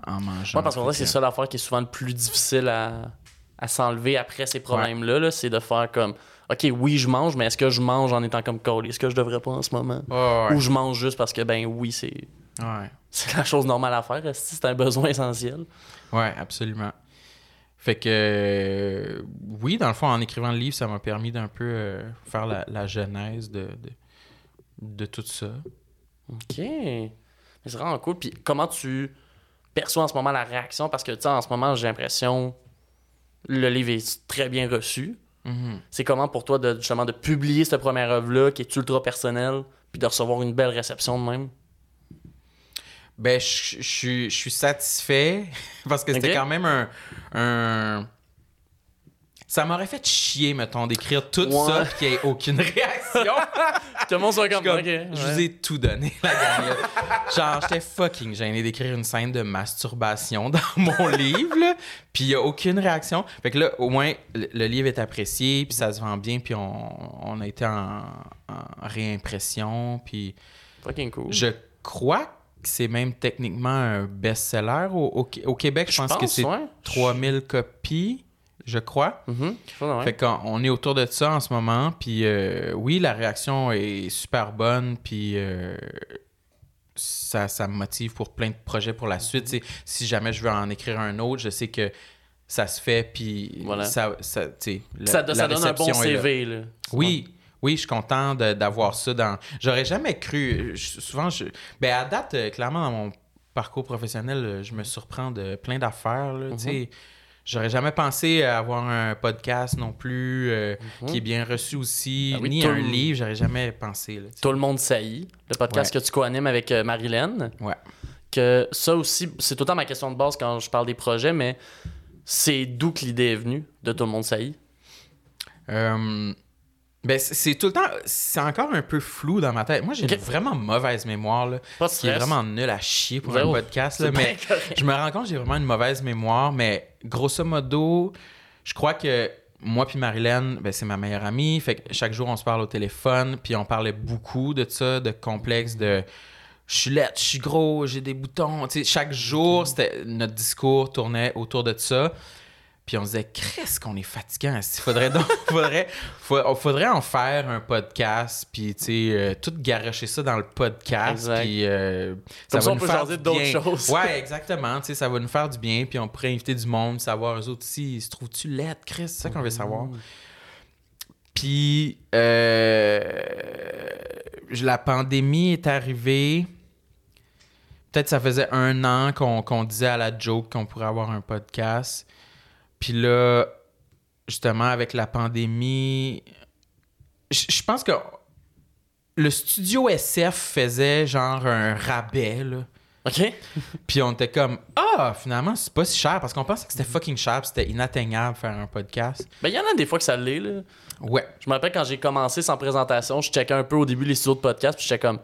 en mangeant. Moi, parce que Fait vrai, c'est ça l'affaire qui est souvent le plus difficile à, à s'enlever après ces problèmes-là. là, c'est de faire comme OK, oui, je mange, mais est-ce que je mange en étant comme cold? Est-ce que je devrais pas en ce moment? Ouais, ouais, Ou je mange juste parce que, ben oui, c'est ouais. c'est la chose normale à faire. C'est un besoin essentiel. Ouais, absolument. Fait que. euh, oui, dans le fond, en écrivant le livre, ça m'a permis d'un peu euh, faire la, la genèse de, de, de tout ça. OK. Mais c'est vraiment cool. Puis comment tu perçois en ce moment la réaction? Parce que, tu sais, en ce moment, j'ai l'impression le livre est très bien reçu. Mhm. C'est comment pour toi de justement de publier cette première œuvre-là qui est ultra personnelle, puis de recevoir une belle réception de même? Ben, je je suis je suis satisfait [LAUGHS] parce que c'était quand même un, un- Ça m'aurait fait chier, mettons, d'écrire tout Ouais. ça et qu'il n'y ait aucune réaction. [LAUGHS] Tout le monde soit comme, Je vous ai tout donné, la gang. Genre, j'étais fucking gêné d'écrire une scène de masturbation [LAUGHS] dans mon livre, là, puis il n'y a aucune réaction. Fait que là, au moins, le, le livre est apprécié, puis ça se vend bien, puis on, on a été en, en réimpression, puis Fucking cool. je crois que c'est même techniquement un best-seller. Au, au- au Québec, je pense, que c'est ouais. 3000 copies, je crois. Mhm. Ouais. Fait qu'on on est autour de ça en ce moment. Puis euh, oui, la réaction est super bonne. Puis euh, ça, ça me motive pour plein de projets pour la suite. Tu sais, Si jamais je veux en écrire un autre, je sais que ça se fait. Puis Voilà. ça, ça, la- ça, la ça donne un bon là. CV, là. Oui, oui, je suis content d'avoir ça dans. J'aurais jamais cru. je- souvent, je. Ben, à date, euh, clairement, dans mon parcours professionnel, je me surprends de plein d'affaires. tu sais. J'aurais jamais pensé à avoir un podcast non plus euh, qui est bien reçu aussi, Ah oui, ni un le- livre, j'aurais jamais pensé. là. Tout le monde saillit, le podcast que tu co-animes avec euh, Marilyn. Ouais. Que ça aussi, c'est tout le temps ma question de base quand je parle des projets, mais c'est d'où que l'idée est venue de Tout le monde saillit? Euh, ben, c'est- tout le temps. C'est encore un peu flou dans ma tête. Moi, j'ai une vraiment mauvaise mémoire. Là, Pas de qui est vraiment nul à chier pour Zéro. un podcast. Là, mais [LAUGHS] correct. je me rends compte que j'ai vraiment une mauvaise mémoire, mais grosso modo, je crois que moi puis Marilyn, ben, c'est ma meilleure amie. Fait que chaque jour, on se parle au téléphone, puis on parlait beaucoup de ça, de complexe, de je suis laide, je suis gros, j'ai des boutons. Chaque jour, c'était notre discours tournait autour de ça. Puis on se disait, qu'est-ce qu'on est fatigant. Il faudrait donc, [LAUGHS] faudrait, faudrait en faire un podcast, puis tu sais, euh, tout garocher ça dans le podcast, puis euh, ça, on nous peut faire d'autres bien. choses. Ouais, [LAUGHS] exactement. Tu sais, ça va nous faire du bien, puis on pourrait inviter du monde, savoir eux autres aussi, ils se trouvent-tu laid, Chris? C'est ça qu'on veut savoir. Mmh. Puis, euh, la pandémie est arrivée. Peut-être ça faisait un an qu'on qu'on disait à la joke qu'on pourrait avoir un podcast. Puis là, justement, avec la pandémie, je pense que le studio SF faisait genre un rabais, là. OK? [LAUGHS] Puis on était comme, ah, finalement, c'est pas si cher parce qu'on pensait que c'était fucking cher, c'était inatteignable faire un podcast. Ben, il y en a des fois que ça l'est, là. Ouais. Je me rappelle quand j'ai commencé sans présentation, je checkais un peu au début les studios de podcast, puis j'étais comme,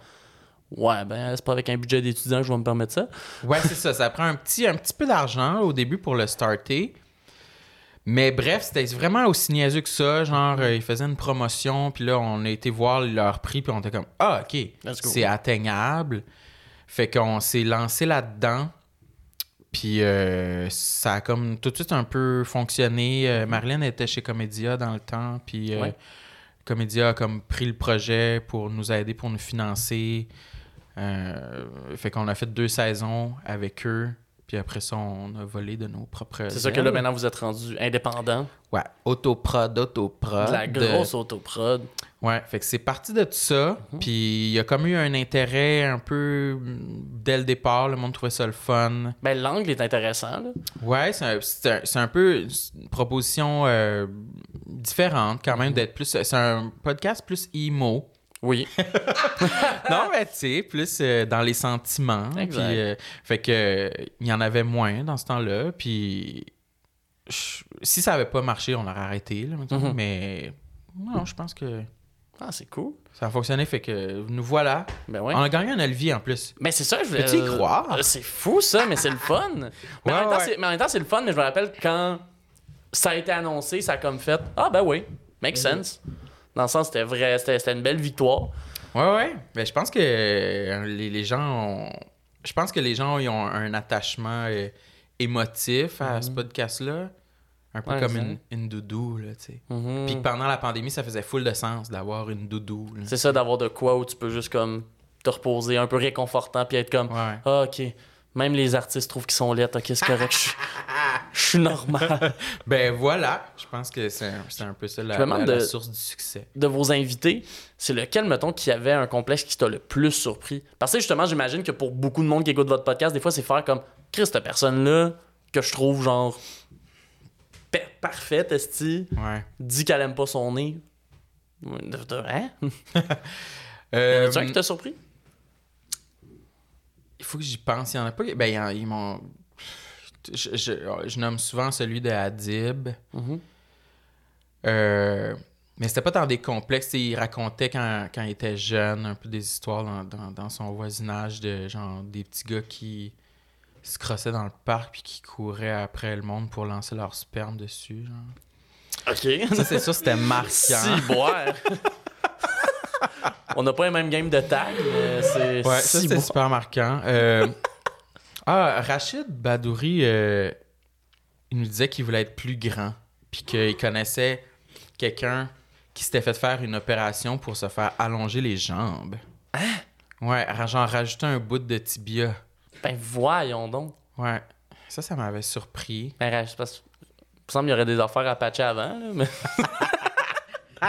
ouais, ben, c'est pas avec un budget d'étudiant que je vais me permettre ça. Ouais, c'est ça. Ça prend un petit, un petit peu d'argent au début pour le starter. Mais bref, c'était vraiment aussi niaiseux que ça. Genre, euh, ils faisaient une promotion, puis là, on a été voir leur prix, puis on était comme, ah, OK, c'est atteignable. Fait qu'on s'est lancé là-dedans. Puis euh, ça a comme tout de suite un peu fonctionné. Euh, Marilyn était chez Comédia dans le temps, puis euh, Ouais. Comédia a comme pris le projet pour nous aider, pour nous financer. Fait qu'on a fait deux saisons avec eux. Puis après ça, on a volé de nos propres. C'est ça que là, maintenant, vous êtes rendu indépendant. Ouais, autoprod, autoprod. de la grosse autoprod. Ouais, fait que c'est parti de tout ça. Puis il y a comme eu un intérêt un peu mm, dès le départ. Le monde trouvait ça le fun. Ben, l'angle est intéressant, là. Ouais, c'est un, c'est un- peu une proposition euh, différente quand même d'être plus. C'est un podcast plus emo. Oui. [LAUGHS] non, mais tu sais, plus euh, dans les sentiments. Puis, euh, fait que euh, il y en avait moins dans ce temps-là. Puis je- si ça avait pas marché, on aurait arrêté. là, mettons. Mhm. Mais non, je pense que Ah, c'est cool. ça a fonctionné. Fait que nous voilà. Ben ouais. On a gagné un Olivier en plus. Mais c'est ça, je voulais. Peux-tu y croire? C'est fou, ça, mais c'est le fun. [LAUGHS] Mais, Ouais, en même temps, ouais. c'est- mais en même temps, c'est le fun, mais je me rappelle quand ça a été annoncé, ça a comme fait Ah, ben oui, make sense. Dans le sens, c'était vrai, c'était une belle victoire. Ouais, ouais. Mais je pense que euh, les, les gens ont... Je pense que les gens ils ont un attachement euh, émotif à ce podcast-là. Un peu Ouais, comme une, une doudou, là, tu sais. Mhm. Puis pendant la pandémie, ça faisait full de sens d'avoir une doudou. C'est ça, d'avoir de quoi où tu peux juste comme te reposer, un peu réconfortant, puis être comme Ouais. Ah, ok. Même les artistes trouvent qu'ils sont lettres, ok, c'est correct, je suis- je suis normal. [LAUGHS] Ben voilà, je pense que c'est un, peu ça la, la- source du succès. de vos invités, c'est lequel, mettons, qui avait un complexe qui t'a le plus surpris? Parce que justement, j'imagine que pour beaucoup de monde qui écoute votre podcast, des fois, c'est faire comme Chris, cette personne-là, que je trouve genre pa- parfaite, esti, Ouais. dit qu'elle aime pas son nez. Hein? [LAUGHS] Euh, tu un qui t'a surpris? Il faut que j'y pense. Il y en a pas. Ben, il y en- ils m'ont. Je, je- je nomme souvent celui de Adib. Mhm. Euh, mais c'était pas dans des complexes. Il racontait quand, quand il était jeune un peu des histoires dans, dans- dans son voisinage de genre des petits gars qui se crossaient dans le parc puis qui couraient après le monde pour lancer leur sperme dessus. Genre. Ok. Ça, c'est sûr, c'était [LAUGHS] marquant. On n'a pas les mêmes games de tag, mais c'est Ouais, ça si boire. super marquant. Euh, ah, Rachid Badouri, euh, il nous disait qu'il voulait être plus grand, puis qu'il connaissait quelqu'un qui s'était fait faire une opération pour se faire allonger les jambes. Hein? Ouais, genre rajouter un bout de tibia. Ben voyons donc. Ouais, ça, ça m'avait surpris. Ben, je pense... Il me semble qu'il y aurait des affaires à patcher avant, là, mais... [LAUGHS]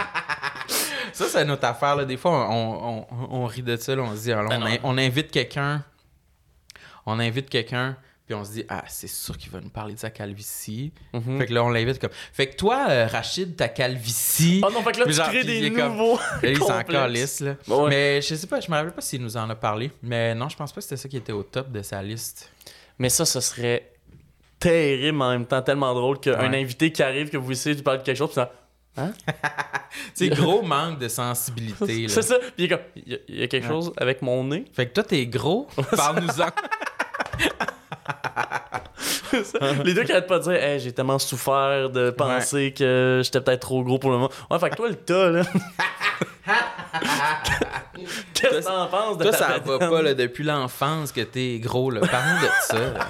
Ça, c'est notre affaire. Là. Des fois, on, on- on- on rit de ça. là, on se dit, alors, Ben on, non. in- on invite quelqu'un. On invite quelqu'un. Puis on se dit, ah, c'est sûr qu'il va nous parler de sa calvitie. Mhm. Fait que là, on l'invite comme. Fait que toi, euh, Rachid, ta calvitie. Oh non, fait que là, tu genre, crées des comme- nouveaux Là, [LAUGHS] il s'en calisse, là. Ouais. Mais je sais pas, je me rappelle pas s'il nous en a parlé. Mais non, je pense pas que c'était ça qui était au top de sa liste. Mais ça, ce serait terrible, en même temps tellement drôle qu'un Ouais. invité qui arrive, que vous essayez de parler de quelque chose, puis ça... [LAUGHS] C'est gros manque de sensibilité. [LAUGHS] C'est ça. Puis il y a, il y a quelque Ouais. chose avec mon nez. Fait que toi, t'es gros. [LAUGHS] Parle-nous-en. Les deux qui arrêtent pas de dire, hey, j'ai tellement souffert de penser que j'étais peut-être trop gros pour le moment. Ouais, fait que toi, le tas, là. Qu'est-ce que t'en penses de toi, ta ça va pas, là, depuis l'enfance que t'es gros, là. Parle-nous de ça. là.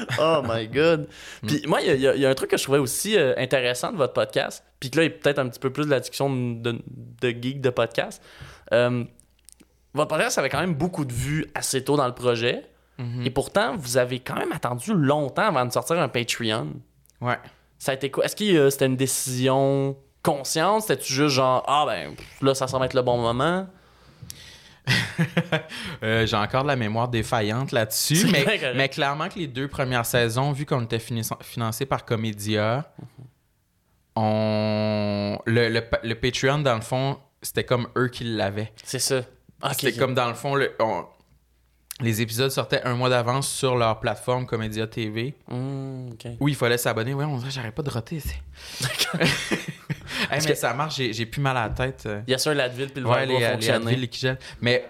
[LAUGHS] Oh my god. Puis moi, il y, a- y y un truc que je trouvais aussi euh, intéressant de votre podcast, puis que là, il y a peut-être un petit peu plus de la discussion de, de geek de podcast. Euh, votre podcast avait quand même beaucoup de vues assez tôt dans le projet, Mhm. et pourtant, vous avez quand même attendu longtemps avant de sortir un Patreon. Ouais. Ça a été quoi? Est-ce que euh, c'était une décision consciente? C'était-tu juste genre, ah ben, là, ça semble être le bon moment? [LAUGHS] Euh, J'ai encore de la mémoire défaillante là-dessus, mais, clairement que les deux premières saisons, vu qu'on était financé par Comédia, on... le, le, le Patreon, dans le fond, c'était comme eux qui l'avaient. C'est ça. Ok, C'était ok. comme dans le fond, le- on- les épisodes sortaient un mois d'avance sur leur plateforme Comédia TV, ok. où il fallait s'abonner. Ouais, on dirait que j'arrête pas de roter. [LAUGHS] [LAUGHS] Hey, mais que- ça marche, j'ai plus mal à la tête. euh. Il y a ça, l'Advil, puis le Ouais, les, va les. Advil, les Kigel. Mais.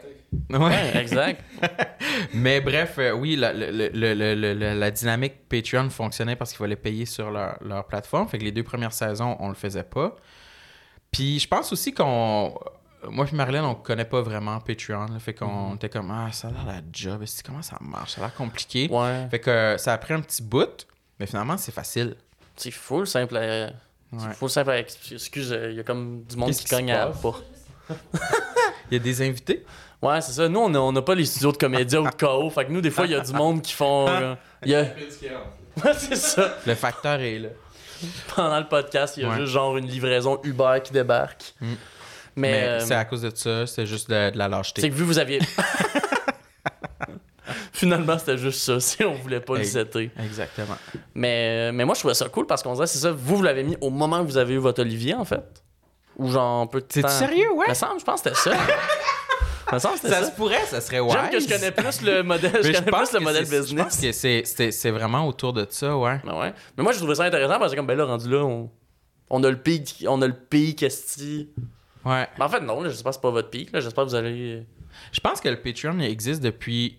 Ouais. Ouais, exact. [LAUGHS] Mais bref, euh, oui, la, le- le- le- le- le- la dynamique Patreon fonctionnait parce qu'il fallait payer sur leur, leur plateforme. Fait que les deux premières saisons, on le faisait pas. Puis je pense aussi qu'on. Moi et Marilyn, on connaît pas vraiment Patreon. là. fait qu'on était comme, ah, ça a l'air la job. Comment ça marche? Ça a l'air compliqué. Ouais. Fait que euh, ça a pris un petit bout, mais finalement, c'est facile. C'est full simple à... C'est full simple à... Excuse, euh, il y a comme du monde qui qui cogne à la passe? porte. [LAUGHS] Il y a des invités? Ouais, c'est ça. Nous, on a- on n'a pas les studios de comédia ou de KO. Fait que nous, des fois, il y a du monde qui font... euh, il y a... [LAUGHS] Ouais, c'est ça. Le facteur est là. Pendant le podcast, il y a Ouais. juste genre une livraison Uber qui débarque. Mm. Mais, Mais euh, c'est à cause de ça, c'est juste de, de la c'est lâcheté. que vu vous aviez. [LAUGHS] Finalement, c'était juste ça, si on voulait pas le setter. Exactement. Mais, mais moi, je trouvais ça cool parce qu'on dirait, c'est ça, vous, vous l'avez mis au moment où vous avez eu votre Olivier, en fait? Ou genre un peu de temps? sérieux, ouais? Me semble, je pense que c'était ça. [LAUGHS] me semble c'était Ça ça. se pourrait, ça serait wise. J'aime que je connais plus le modèle, je Mais connais pense plus le que modèle c'est- Je pense business. que c'est- c'est c'est vraiment autour de ça, ouais. Mais ouais. Mais moi, je trouvais ça intéressant parce que comme, ben là, rendu là, on, on a le pic, on a le pic, esti. Ouais. Mais en fait, non, là, j'espère que c'est pas votre pic, là. J'espère que vous allez... Je pense que le Patreon existe depuis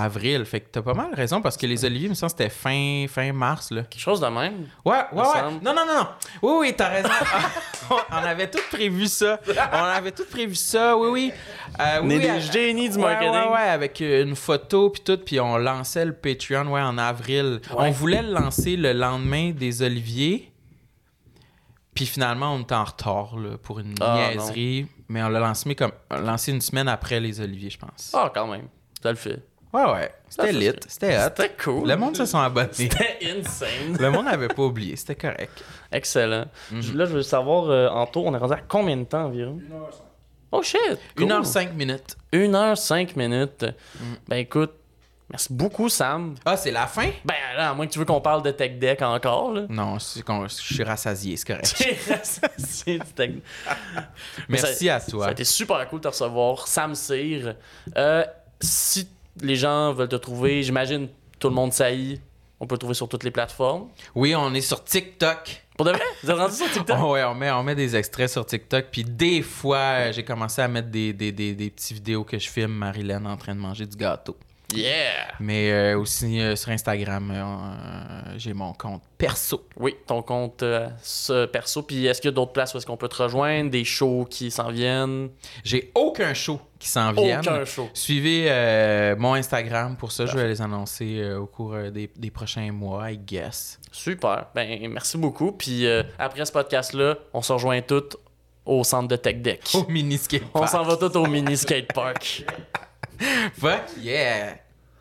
avril. Fait que t'as pas mal raison parce que les Oliviers, il me semble, c'était fin, fin mars, là. Quelque chose de même. Ouais, ouais, ouais. semble. Non, non, non, non. Oui, oui, t'as raison. [LAUGHS] on avait tout prévu ça. On avait tout prévu ça, oui, oui. Euh, On oui, est des à- génies du Ouais, marketing. Ouais, ouais, avec une photo puis tout, puis on lançait le Patreon ouais, en avril. Ouais. On voulait le lancer le lendemain des Oliviers, puis finalement on était en retard là, pour une Ah, niaiserie, mais on l'a lancé comme lancé une semaine après les Oliviers, je pense. Ah, quand même. Ça le fait. Ouais, ouais, c'était lit, c'était hot. C'était cool. Le monde se sont abonnés. C'était insane. le monde n'avait pas oublié, c'était correct. Excellent. Mhm. Je- Là, je veux savoir, euh, en tout, on est rendu à combien de temps environ? 1h05. Oh shit! 1h05 minutes. 1h05 minutes. Mhm. Ben écoute, merci beaucoup, Sam. Ah, c'est la fin? Ben là, à moins que tu veux qu'on parle de Tech Deck encore, là. Non, c'est qu'on- je suis rassasié, c'est correct. C'est du Tech Deck. [LAUGHS] Merci ça- à Ça toi. a été super cool de te recevoir. Sam Cyr. Euh, si les gens veulent te trouver, j'imagine tout le monde saillit. On peut te trouver sur toutes les plateformes. Oui, on est sur TikTok. Pour de vrai? Vous êtes rendu sur TikTok? Oh [LAUGHS] ouais, on met, on met des extraits sur TikTok. Puis des fois, j'ai commencé à mettre des, des, des, des petites vidéos que je filme Marilyn en train de manger du gâteau. Yeah! Mais euh, aussi euh, sur Instagram, euh, j'ai mon compte perso. Oui, ton compte ce perso. Puis est-ce qu'il y a d'autres places où est-ce qu'on peut te rejoindre? Des shows qui s'en viennent? J'ai aucun show qui s'en vient. Aucun show. Suivez mon Instagram pour ça. Je vais les annoncer au cours des, des prochains mois, I guess. Super. Ben, merci beaucoup. Puis après ce podcast-là, on se rejoint toutes au centre de Tech Deck. Au mini skate On s'en va tous au mini skate park. [LAUGHS] [LAUGHS] Fuck yeah!